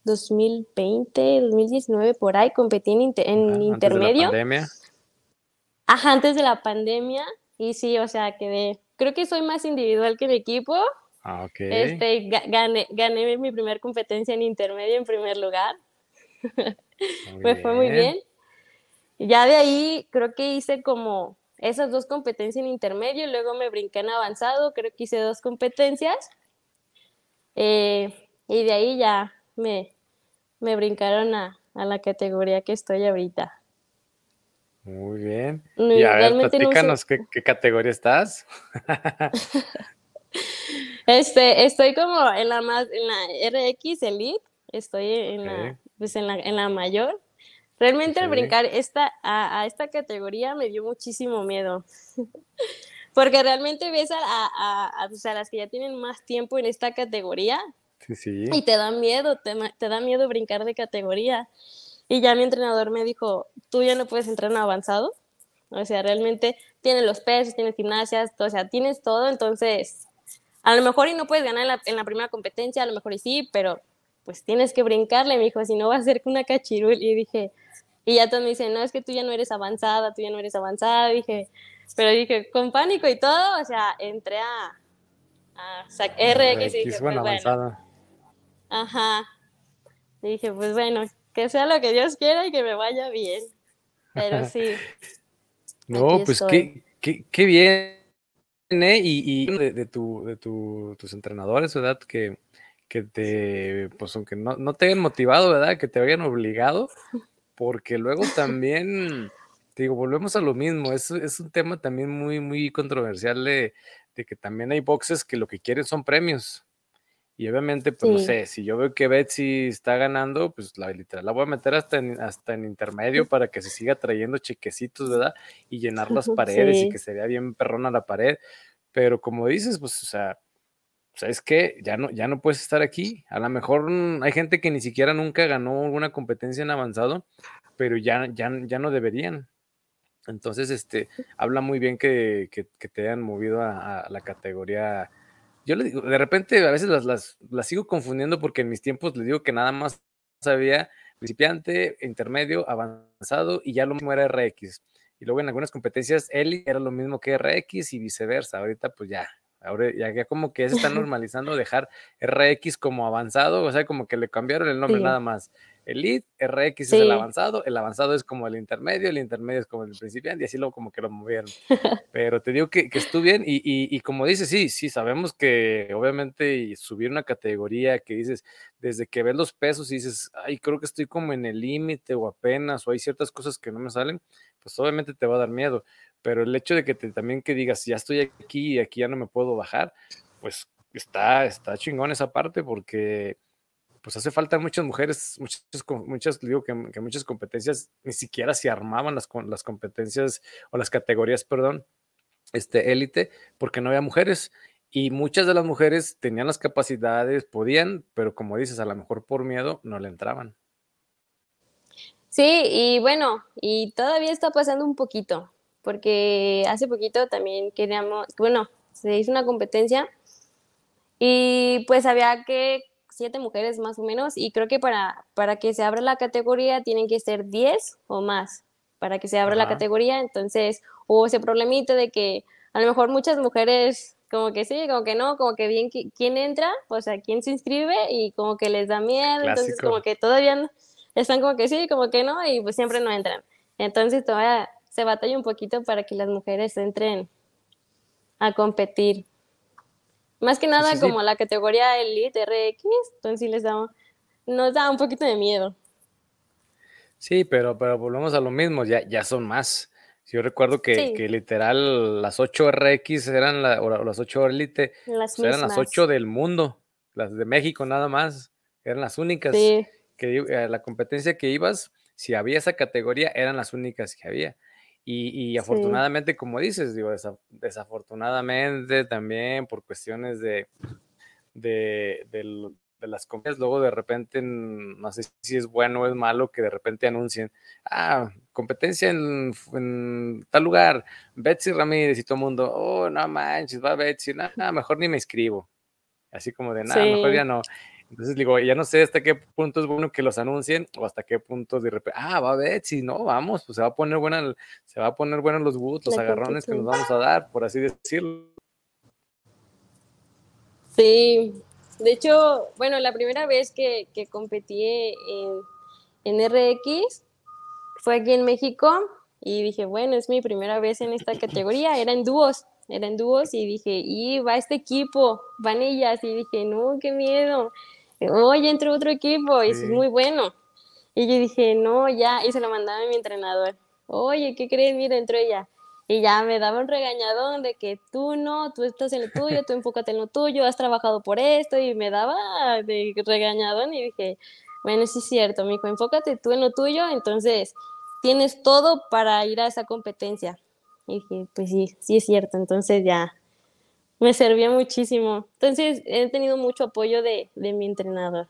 2020, 2019, por ahí, competí en, intermedio. ¿Antes de la pandemia? Ajá, antes de la pandemia. Y sí, o sea, quedé. Creo que soy más individual que en equipo, Ah, ok. Este, gané, gané mi primer competencia en intermedio en primer lugar. Me fue muy bien. Ya de ahí creo que hice como esas dos competencias en intermedio, luego me brinqué en avanzado, creo que hice dos competencias. Eh, y de ahí ya me, me brincaron a, a, la categoría que estoy ahorita. Muy bien. Y a ver, platícanos qué, qué categoría estás. Este, estoy como en la más, en la RX Elite, estoy en la, pues en la, en la mayor. Realmente al brincar esta, a, esta categoría me dio muchísimo miedo. Porque realmente ves a, a, pues, a, las que ya tienen más tiempo en esta categoría y te da miedo, te, te, da miedo brincar de categoría. Y ya mi entrenador me dijo, tú ya no puedes entrar en avanzado. O sea, realmente tienes los pesos, tienes gimnasias, o sea, tienes todo, entonces a lo mejor y no puedes ganar en la, primera competencia, a lo mejor y sí, pero pues tienes que brincarle, me dijo, si no va a ser una cachirul. Y dije, y ya todos me dicen, no, es que tú ya no eres avanzada, tú ya no eres avanzada. Dije, pero dije, con pánico y todo, o sea, entré a, a RX y dije, pues, bueno. Ajá. Y dije, pues bueno, que sea lo que Dios quiera y que me vaya bien. Pero sí. no, pues qué, qué, qué bien y, de, tu, de tus entrenadores, ¿verdad? Que, que te, pues aunque no, no, te hayan motivado, ¿verdad? Que te hayan obligado, porque luego también, digo, volvemos a lo mismo, es, es un tema también muy, muy controversial de, de, que también hay boxes que lo que quieren son premios. Y obviamente, pues no sé, si yo veo que Betsy está ganando, pues la literal la voy a meter hasta en, hasta en intermedio para que se siga trayendo chequecitos, ¿verdad? Y llenar las paredes y que se vea bien perrona la pared. Pero como dices, pues, o sea, ¿sabes qué? Ya no, ya no puedes estar aquí. A lo mejor hay gente que ni siquiera nunca ganó alguna competencia en avanzado, pero ya, ya, ya no deberían. Entonces, este, habla muy bien que, te hayan movido a, la categoría. Yo le digo, de repente a veces las, las, sigo confundiendo porque en mis tiempos le digo que nada más sabía principiante, intermedio, avanzado y ya lo mismo era RX. Y luego en algunas competencias Eli era lo mismo que RX y viceversa. Ahorita pues ya, ahora ya, como que se está normalizando dejar RX como avanzado, o sea, como que le cambiaron el nombre nada más. Elite, RX es el avanzado, el avanzado es como el intermedio, el intermedio es como el principiante y así luego como que lo movieron. Pero te digo que, que estuvo bien y, y, como dices, sí, sí, sabemos que obviamente subir una categoría que dices, desde que ves los pesos y dices, ay, creo que estoy como en el límite o apenas, o hay ciertas cosas que no me salen, pues obviamente te va a dar miedo. Pero el hecho de que te, también que digas, ya estoy aquí y aquí ya no me puedo bajar, pues está, está chingón esa parte porque pues hace falta muchas mujeres, muchas, muchas digo que, muchas competencias ni siquiera se armaban las, las competencias o las categorías, perdón, este élite, porque no había mujeres. Y muchas de las mujeres tenían las capacidades, podían, pero como dices, a lo mejor por miedo no le entraban. Sí, y bueno, y todavía está pasando un poquito, porque hace poquito también queríamos, bueno, se hizo una competencia y pues había que siete mujeres más o menos, y creo que para, para que se abra la categoría tienen que ser diez o más para que se abra la categoría, entonces hubo ese problemita de que a lo mejor muchas mujeres como que sí, como que no, como que bien quién entra, o sea, quién se inscribe y como que les da miedo, entonces como que todavía no, están como que sí, como que no, y pues siempre no entran. Entonces todavía se batalla un poquito para que las mujeres entren a competir. Más que nada como la categoría Elite RX, entonces sí les da, nos da un poquito de miedo. Sí, pero, pero volvemos a lo mismo, ya, ya son más. Yo recuerdo que, que literal las 8 RX eran la, o las 8 Elite, las eran las 8 del mundo, las de México nada más, eran las únicas. Que eh, la competencia que ibas, si había esa categoría, eran las únicas que había. Y, afortunadamente, como dices, digo, desafortunadamente también por cuestiones de, de, las compañías, luego de repente, no sé si es bueno o es malo que de repente anuncien, ah, competencia en, tal lugar, Betsy Ramírez y todo el mundo, oh, no manches, va Betsy, nada, mejor ni me escribo. Así como de, nada, mejor ya no. Entonces digo, ya no sé hasta qué punto es bueno que los anuncien o hasta qué punto de repente, ah, va a ver, si no, vamos, pues se va a poner buena, se va a poner buenos los los agarrones que nos vamos a dar, por así decirlo. Sí, de hecho, bueno, la primera vez que, que competí en, en RX fue aquí en México y dije, bueno, es mi primera vez en esta categoría, era en dúos, era en dúos y dije, y va este equipo, van ellas y dije, no, qué miedo oye, entró otro equipo y es muy bueno. Y yo dije, no, ya, y se lo mandaba a mi entrenador. Oye, ¿qué crees? Mira, entró ella. Y ya me daba un regañadón de que tú no, tú estás en lo tuyo, tú enfócate en lo tuyo, has trabajado por esto, y me daba de regañadón y dije, bueno, sí es cierto, me dijo, enfócate tú en lo tuyo, entonces tienes todo para ir a esa competencia. Y dije, pues sí, sí es cierto, entonces ya me servía muchísimo. Entonces he tenido mucho apoyo de, mi entrenador.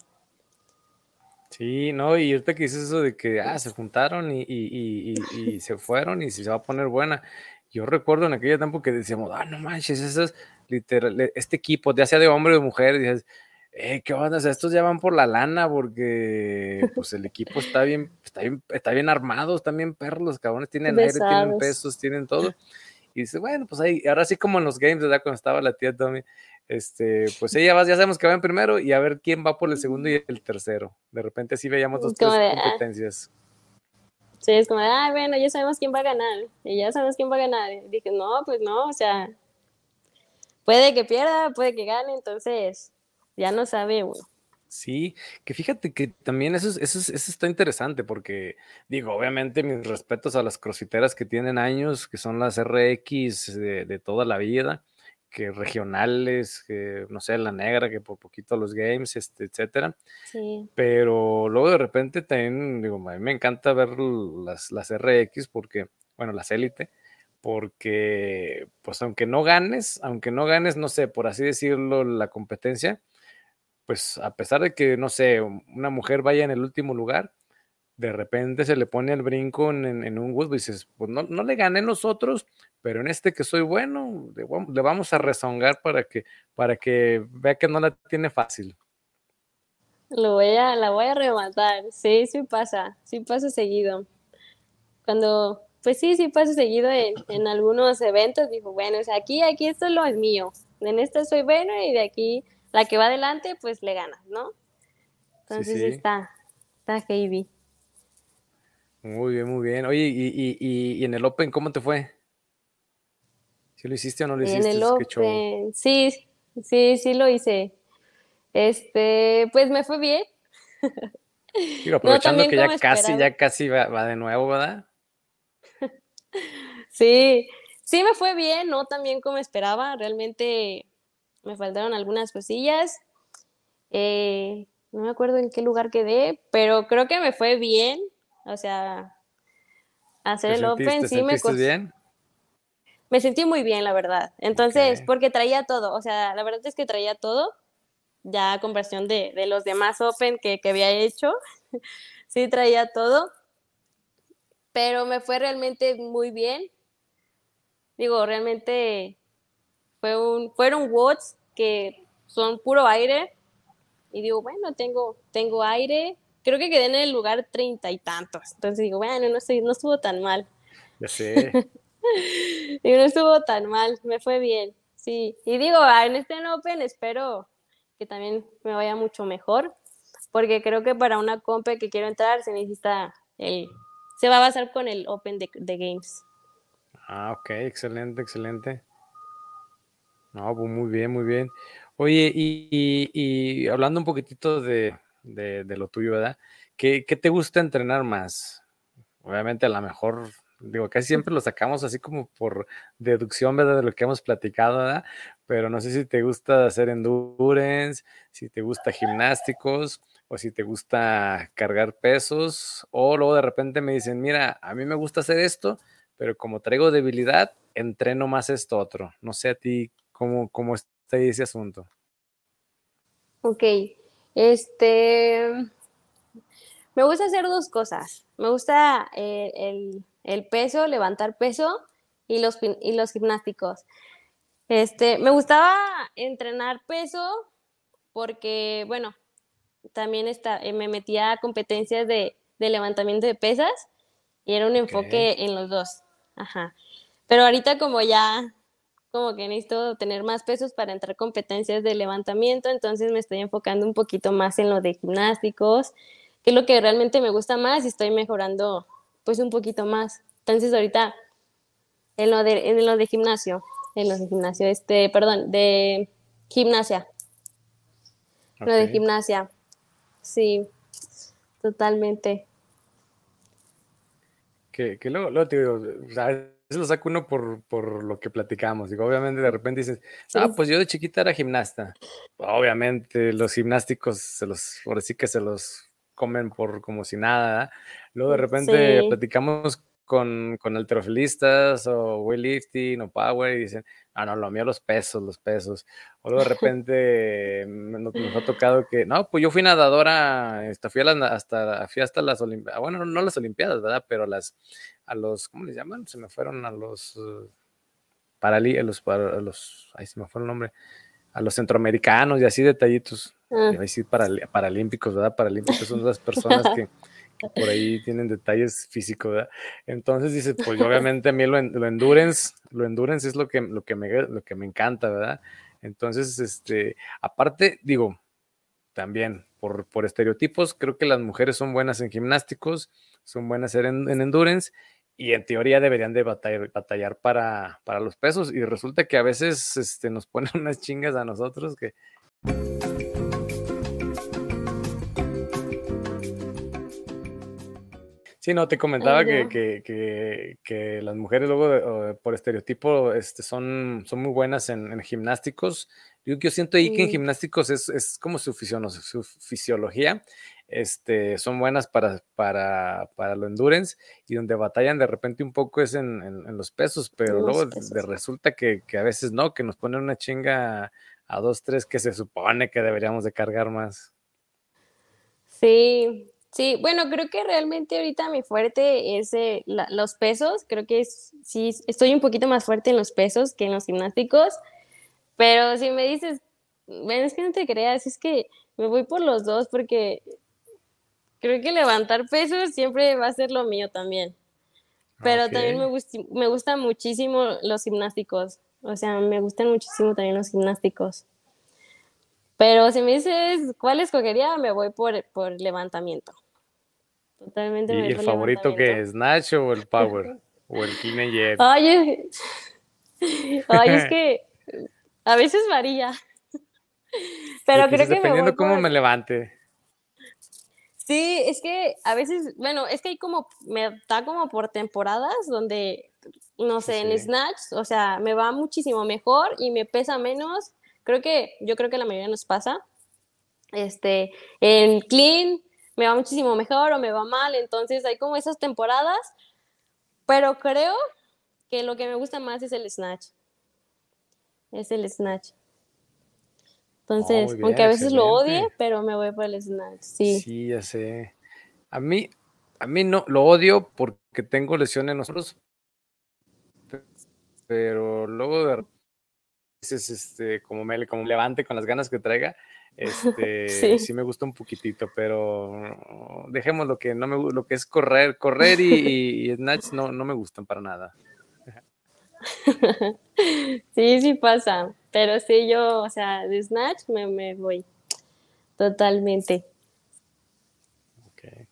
Sí, no, y ahorita que dices eso de que ah, se juntaron y, se fueron y se va a poner buena. Yo recuerdo en aquella tiempo que decíamos, ah, no manches, eso es literal, este equipo, ya sea de hombre o de mujer, dices, eh, ¿qué onda? O sea, estos ya van por la lana porque pues el equipo está bien, está bien, está bien armado, están bien perros, los cabrones tienen aire, tienen pesos, tienen todo. Y dice, bueno, pues ahí, ahora sí como en los games, ¿verdad? Cuando estaba la tía Tommy, este, pues ella va, ya sabemos que va en primero y a ver quién va por el segundo y el tercero. De repente así veíamos dos, tres ah. competencias. Sí, es como ah, bueno, ya sabemos quién va a ganar. Y ya sabemos quién va a ganar. Y dije, no, pues no, o sea, puede que pierda, puede que gane, entonces ya no sabe uno. Sí, que fíjate que también eso, eso, eso está interesante porque, digo, obviamente mis respetos a las crossfiteras que tienen años, que son las RX de, toda la vida, que regionales, que no sé, la negra, que por poquito los games, este, etcétera. Sí. Pero luego de repente también, digo, a mí me encanta ver las, las RX porque, bueno, las élite, porque, pues aunque no ganes, aunque no ganes, no sé, por así decirlo, la competencia, pues a pesar de que, no sé, una mujer vaya en el último lugar, de repente se le pone el brinco en, un Wood y dices, pues no, no, le gané nosotros, pero en este que soy bueno, le, vamos a rezongar para que, para que vea que no la tiene fácil. Lo voy a, la voy a rematar, sí, sí pasa, sí pasa seguido. Cuando, pues sí, sí pasa seguido en, en algunos eventos, digo, bueno, o sea, aquí, aquí esto lo es mío, en esto soy bueno y de aquí la que va adelante, pues le gana, ¿no? Entonces está, está heavy. Muy bien, muy bien. Oye, y, y, en el Open cómo te fue? ¿Sí lo hiciste o no lo hiciste? En el Open, sí, sí, sí lo hice. Este, pues me fue bien. Digo, aprovechando que ya casi, ya casi va, de nuevo, ¿verdad? sí, sí me fue bien, no tan bien como esperaba. Realmente me faltaron algunas cosillas. Eh, no me acuerdo en qué lugar quedé, pero creo que me fue bien. O sea, hacer el Open sí me costó. bien? Me sentí muy bien, la verdad. Entonces, porque traía todo, o sea, la verdad es que traía todo, ya a comparación de, de los demás Open que, que había hecho, sí traía todo, pero me fue realmente muy bien. Digo, realmente fue un, fueron watts que son puro aire, y digo, bueno, tengo, tengo aire, creo que quedé en el lugar treinta y tantos. Entonces digo, bueno, no, no estuvo tan mal. Ya sé. digo, no estuvo tan mal, me fue bien. Sí, y digo, ah, en este Open espero que también me vaya mucho mejor, porque creo que para una compa que quiero entrar se necesita el... Se va a basar con el Open de, de Games. Ah, ok, excelente, excelente. No, pues muy bien, muy bien. Oye, y hablando un poquitito de, de, lo tuyo, ¿verdad? ¿Qué, te gusta entrenar más? Obviamente a lo mejor, digo, casi siempre lo sacamos así como por deducción, ¿verdad? De lo que hemos platicado, ¿verdad? Pero no sé si te gusta hacer endurance, si te gusta gimnásticos o si te gusta cargar pesos o luego de repente me dicen, mira, a mí me gusta hacer esto, pero como traigo debilidad, entreno más esto otro. No sé a ti cómo, cómo está ese asunto. Ok, este, me gusta hacer dos cosas. Me gusta eh, el, peso, levantar peso y los, y los gimnásticos. Este, me gustaba entrenar peso porque, bueno, también está, eh, me metía a competencias de, levantamiento de pesas y era un enfoque en los dos. Ajá. Pero ahorita como ya como que necesito tener más pesos para entrar competencias de levantamiento, entonces me estoy enfocando un poquito más en lo de gimnásticos, que es lo que realmente me gusta más y estoy mejorando pues un poquito más. Entonces ahorita en lo de, en lo de gimnasio, en lo de gimnasio, este, perdón, de gimnasia. Lo de gimnasia. Sí, totalmente. Que, que luego, luego te digo, lo saco uno por, por lo que platicamos. Digo, obviamente de repente dices, ah, pues yo de chiquita era gimnasta. Obviamente los gimnásticos se los, por sí que se los comen por como si nada. Luego de repente platicamos con, con alterofilistas o weightlifting o power y dicen, ah, no, lo mío los pesos, los pesos. O luego de repente nos, ha tocado que, no, pues yo fui nadadora, hasta fui, a las, hasta, fui hasta las Olimpiadas, bueno, no las Olimpiadas, ¿verdad? Pero las, a los, ¿cómo les llaman? Se me fueron a los, uh, paralí, a los, para, los, ahí se me fue el nombre, a los centroamericanos y así detallitos. Ah. decir paralímpicos, ¿verdad? Paralímpicos son las personas que por ahí tienen detalles físicos, ¿verdad? Entonces dice, pues obviamente a mí lo, lo, endurance, lo endurance es lo que, lo que, me, lo que me encanta, ¿verdad? Entonces, este, aparte, digo, también por, por estereotipos, creo que las mujeres son buenas en gimnásticos, son buenas en, en endurance y en teoría deberían de batallar, batallar para, para, los pesos y resulta que a veces este, nos ponen unas chingas a nosotros que... Sí, no, te comentaba que, que, que, las mujeres luego por estereotipo este, son, son muy buenas en, en gimnásticos. Yo, yo, siento ahí que en gimnásticos es, es como su, su, fisiología, este, son buenas para, para, para lo endurance y donde batallan de repente un poco es en, en, los pesos, pero luego resulta que, que, a veces no, que nos ponen una chinga a dos, tres que se supone que deberíamos de cargar más. Sí, Sí, bueno, creo que realmente ahorita mi fuerte es eh, los pesos. Creo que sí, estoy un poquito más fuerte en los pesos que en los gimnásticos. Pero si me dices, bueno, es que no te creas, es que me voy por los dos porque creo que levantar pesos siempre va a ser lo mío también. Pero también me, me gustan muchísimo los gimnásticos. O sea, me gustan muchísimo también los gimnásticos. Pero si me dices cuál escogería, me voy por, por levantamiento. Totalmente. ¿Y el favorito que es Nacho o el Power? o el Clean Ay, Ay, es que a veces varía. Pero creo que dependiendo me cómo me levante. Sí, es que a veces, bueno, es que hay como, me da como por temporadas donde, no sé, en Snatch, o sea, me va muchísimo mejor y me pesa menos. Creo que, yo creo que la mayoría nos pasa. Este, en Clean, me va muchísimo mejor o me va mal, entonces hay como esas temporadas, pero creo que lo que me gusta más es el snatch. Es el snatch. Entonces, oh, aunque a veces lo odie, pero me voy por el snatch, sí. Sí, ya sé. A mí, a mí no, lo odio porque tengo lesiones en nosotros, pero luego de veces, este, como me como levante con las ganas que traiga, este, sí. me gusta un poquitito, pero dejemos lo que no me lo que es correr, correr y, y, snatch no, no me gustan para nada. Sí, sí pasa, pero sí yo, o sea, de snatch me, me voy totalmente. Ok.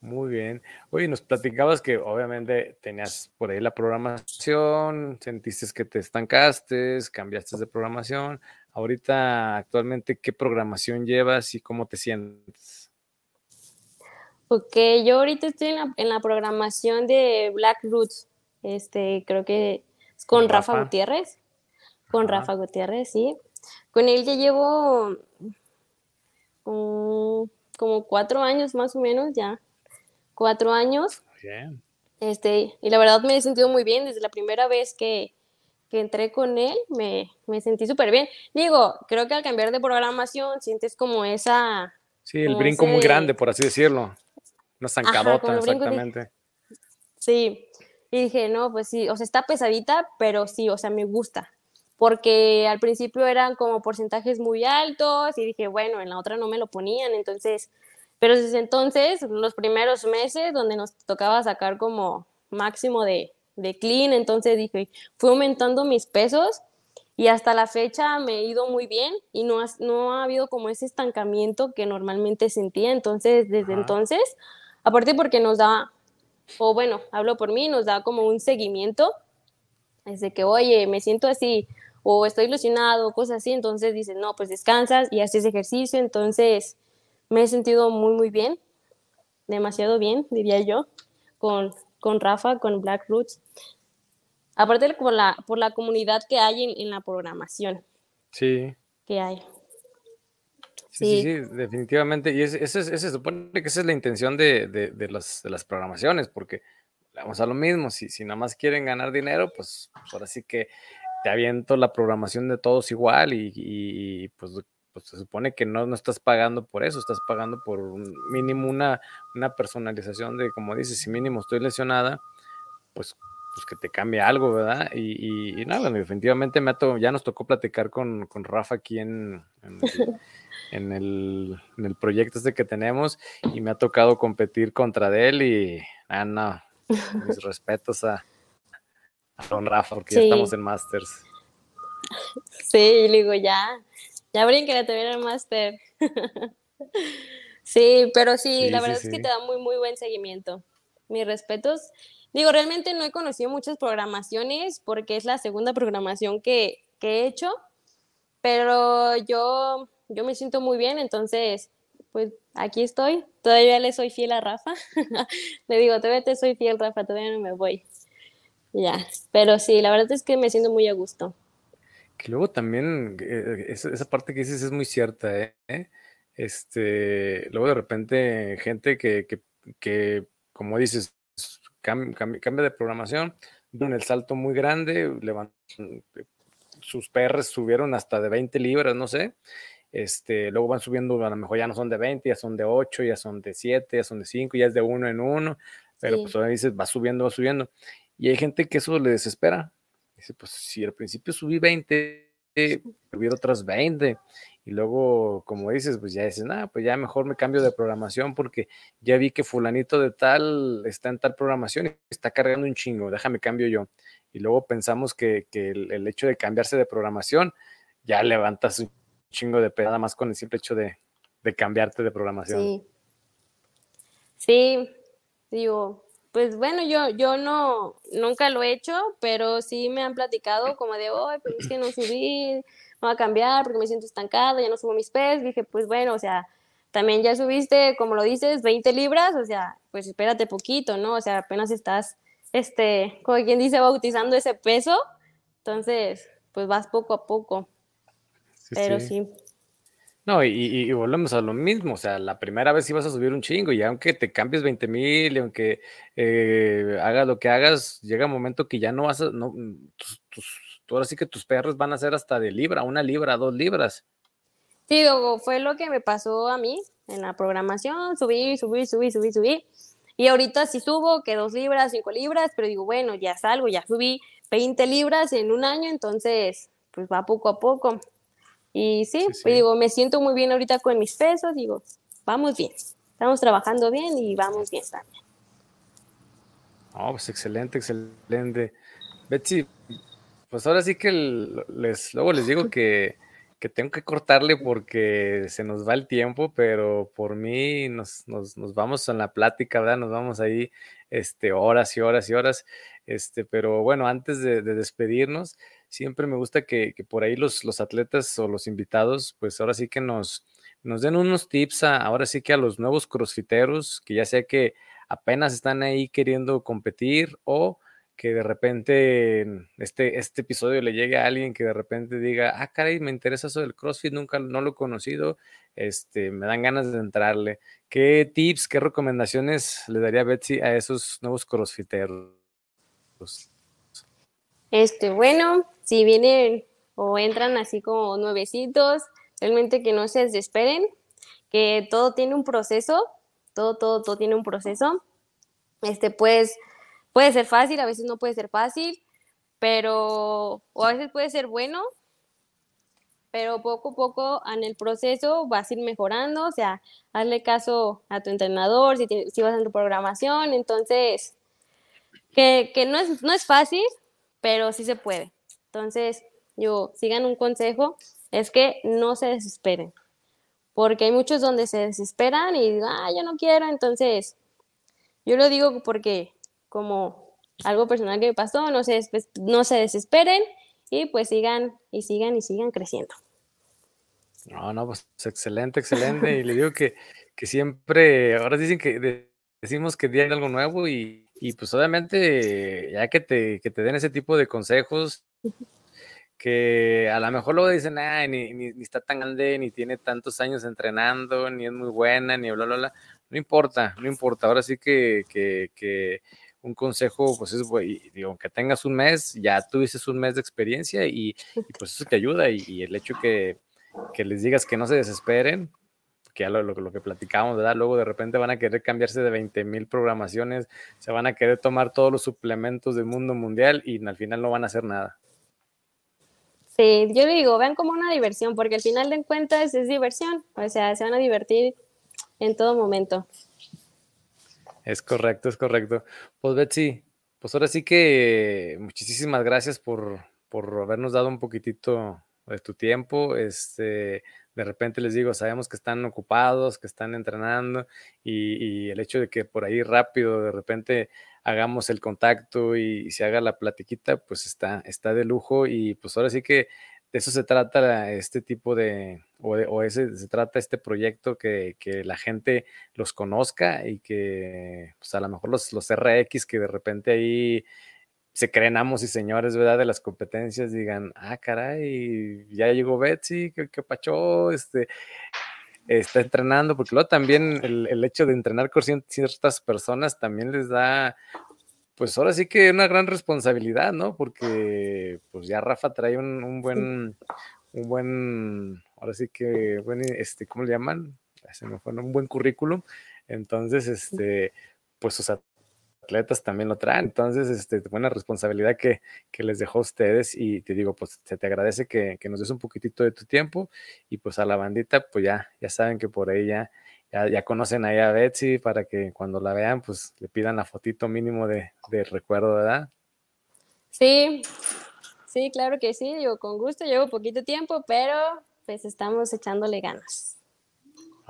Muy bien. Oye, nos platicabas que obviamente tenías por ahí la programación, sentiste que te estancaste, cambiaste de programación. Ahorita, actualmente, ¿qué programación llevas y cómo te sientes? Ok, yo ahorita estoy en la, programación de Black Roots. Este, creo que es con Rafa, Gutiérrez. Con Rafa Gutiérrez, sí. Con él ya llevo como cuatro años más o menos ya. Cuatro años. Bien. Este, y la verdad me he sentido muy bien desde la primera vez que, que entré con él, me, me sentí súper bien. Digo, creo que al cambiar de programación sientes como esa... Sí, el brinco muy grande, por así decirlo. Una zancadota, exactamente. Sí, y dije, no, pues sí, o sea, está pesadita, pero sí, o sea, me gusta. Porque al principio eran como porcentajes muy altos y dije, bueno, en la otra no me lo ponían, entonces, pero desde entonces, los primeros meses donde nos tocaba sacar como máximo de de clean, entonces dije, fui aumentando mis pesos y hasta la fecha me he ido muy bien y no ha, no ha habido como ese estancamiento que normalmente sentía, entonces desde entonces, aparte porque nos da, o bueno, hablo por mí, nos da como un seguimiento, desde que, oye, me siento así, o estoy ilusionado, cosas así, entonces dices, no, pues descansas y haces ejercicio, entonces me he sentido muy, muy bien, demasiado bien, diría yo, con, con Rafa, con Black Roots. Aparte por la, por la comunidad que hay en, la programación. Sí. Que hay. Sí, sí, definitivamente. Y ese, se supone que esa es la intención de, de, las, de las programaciones, porque vamos a lo mismo, si, si nada más quieren ganar dinero, pues, pues ahora sí que te aviento la programación de todos igual y, y pues pues se supone que no, no estás pagando por eso, estás pagando por un mínimo una, una personalización de, como dices, si mínimo estoy lesionada, pues, pues que te cambie algo, ¿verdad? Y, y, nada, definitivamente me ya nos tocó platicar con, con Rafa aquí en, en, el, en, el, proyecto este que tenemos y me ha tocado competir contra él y, ah, no, mis respetos a, a don Rafa, porque ya estamos en Masters. Sí, le digo, ya, ya que la tuviera el máster. sí, pero sí, la verdad es que te da muy, muy buen seguimiento. Mis respetos. Digo, realmente no he conocido muchas programaciones porque es la segunda programación que, que he hecho, pero yo, yo me siento muy bien, entonces pues aquí estoy. Todavía le soy fiel a Rafa. le digo, todavía te soy fiel, Rafa, todavía no me voy. Ya, pero sí, la verdad es que me siento muy a gusto. Que luego también, eh, esa, parte que dices es muy cierta, ¿eh? Este, luego de repente gente que, que, como dices, cambia, de programación, dan el salto muy grande, levantan, sus PRs subieron hasta de 20 libras, no sé, este, luego van subiendo, a lo mejor ya no son de 20, ya son de 8, ya son de 7, ya son de 5, ya es de uno en uno, pero pues ahora dices, va subiendo, va subiendo. Y hay gente que eso le desespera. Dice, pues si al principio subí 20, hubiera otras 20. Y luego, como dices, pues ya dices, nada, pues ya mejor me cambio de programación porque ya vi que fulanito de tal está en tal programación y está cargando un chingo, déjame cambio yo. Y luego pensamos que, el, hecho de cambiarse de programación ya levantas un chingo de pedada más con el simple hecho de, cambiarte de programación. Sí. Sí, digo, pues bueno, yo, yo no, nunca lo he hecho, pero sí me han platicado como de, hoy pues es que no subí, me voy a cambiar porque me siento estancada, ya no subo mis pes. Dije, pues bueno, o sea, también ya subiste, como lo dices, 20 libras, o sea, pues espérate poquito, ¿no? O sea, apenas estás, este, como quien dice, bautizando ese peso, entonces, pues vas poco a poco. pero sí. No, y, volvemos a lo mismo, o sea, la primera vez ibas a subir un chingo y aunque te cambies 20 mil y aunque eh, hagas lo que hagas, llega un momento que ya no vas a, no, tus, tus, ahora sí que tus perros van a ser hasta de libra, una libra, dos libras. Sí, fue lo que me pasó a mí en la programación, subí, subí, subí, subí, subí. Y ahorita sí subo, que dos libras, cinco libras, pero digo, bueno, ya salgo, ya subí 20 libras en un año, entonces, pues va poco a poco. Y sí, digo, me siento muy bien ahorita con mis pesos, digo, vamos bien, estamos trabajando bien y vamos bien también. Oh, pues excelente, excelente. Betsy, pues ahora sí que les, luego les digo que, que, tengo que cortarle porque se nos va el tiempo, pero por mí nos, nos, nos vamos en la plática, ¿verdad? Nos vamos ahí este, horas y horas y horas. Este, pero bueno, antes de, de despedirnos, siempre me gusta que, por ahí los, los, atletas o los invitados, pues ahora sí que nos, den unos tips ahora sí que a los nuevos crossfiteros, que ya sea que apenas están ahí queriendo competir o que de repente este, este episodio le llegue a alguien que de repente diga, ah, caray, me interesa eso del CrossFit, nunca no lo he conocido, este, me dan ganas de entrarle. ¿Qué tips, qué recomendaciones le daría Betsy a esos nuevos crossfiteros? Este, bueno, si vienen o entran así como nuevecitos, realmente que no se desesperen, que todo tiene un proceso, todo, todo, todo tiene un proceso. Este, pues, puede ser fácil, a veces no puede ser fácil, pero, o a veces puede ser bueno, pero poco a poco en el proceso vas a ir mejorando, o sea, hazle caso a tu entrenador, si, vas en tu programación, entonces, que, que no, es, no es fácil, pero sí se puede. Entonces, yo, sigan un consejo, es que no se desesperen, porque hay muchos donde se desesperan y digan, ah, yo no quiero, entonces, yo lo digo porque como algo personal que me pasó, no se, no se desesperen y pues sigan y sigan y sigan creciendo. No, no, pues excelente, excelente. Y le digo que, que siempre, ahora dicen que decimos que hay algo nuevo y, y, pues obviamente ya que te, que te den ese tipo de consejos, que a lo mejor luego dicen, ah, ni, ni, está tan grande, ni tiene tantos años entrenando, ni es muy buena, ni bla, bla, bla. No importa, no importa. Ahora sí que, que, que un consejo, pues es, digo, que tengas un mes, ya tuviste un mes de experiencia y, pues eso te ayuda. Y, el hecho que, que, les digas que no se desesperen, que ya lo, lo, que platicábamos, ¿verdad? Luego de repente van a querer cambiarse de 20 mil programaciones, se van a querer tomar todos los suplementos del mundo mundial y al final no van a hacer nada. Sí, yo digo, vean como una diversión, porque al final de cuentas es diversión, o sea, se van a divertir en todo momento. Es correcto, es correcto. Pues Betsy, pues ahora sí que muchísimas gracias por, por habernos dado un poquitito de tu tiempo. Este, de repente les digo, sabemos que están ocupados, que están entrenando y, el hecho de que por ahí rápido de repente hagamos el contacto y, se haga la platiquita, pues está, está de lujo y pues ahora sí que de eso se trata este tipo de, o, ese, se trata este proyecto que, que, la gente los conozca y que pues a lo mejor los, los RX que de repente ahí se creen amos y señores, ¿verdad? De las competencias, digan, ah, caray, ya llegó Betsy, qué, qué pacho, este, está entrenando, porque luego también el, el, hecho de entrenar con ciertas personas también les da, pues ahora sí que una gran responsabilidad, ¿no? Porque pues ya Rafa trae un, un buen, un buen, ahora sí que, buen, este, ¿cómo le llaman? Se me fue, un buen currículum. Entonces, este, pues sus atletas también lo traen. Entonces, este, buena responsabilidad que, que, les dejó a ustedes y te digo, pues se te agradece que, que, nos des un poquitito de tu tiempo y pues a la bandita, pues ya, ya saben que por ahí ya, ya, conocen ahí a Betsy para que cuando la vean, pues le pidan la fotito mínimo de, de recuerdo, ¿verdad? Sí, sí, claro que sí, yo con gusto, llevo poquito tiempo, pero pues estamos echándole ganas.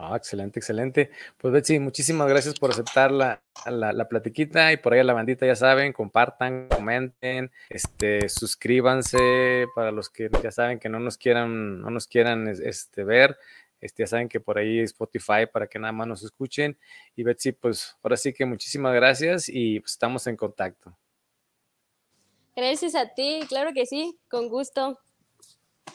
Ah, excelente, excelente. Pues Betsy, muchísimas gracias por aceptar la, la, platiquita y por ahí a la bandita ya saben, compartan, comenten, este, suscríbanse para los que ya saben que no nos quieran, no nos quieran este, ver. Este, ya saben que por ahí Spotify para que nada más nos escuchen. Y Betsy, pues ahora sí que muchísimas gracias y pues, estamos en contacto. Gracias a ti, claro que sí, con gusto.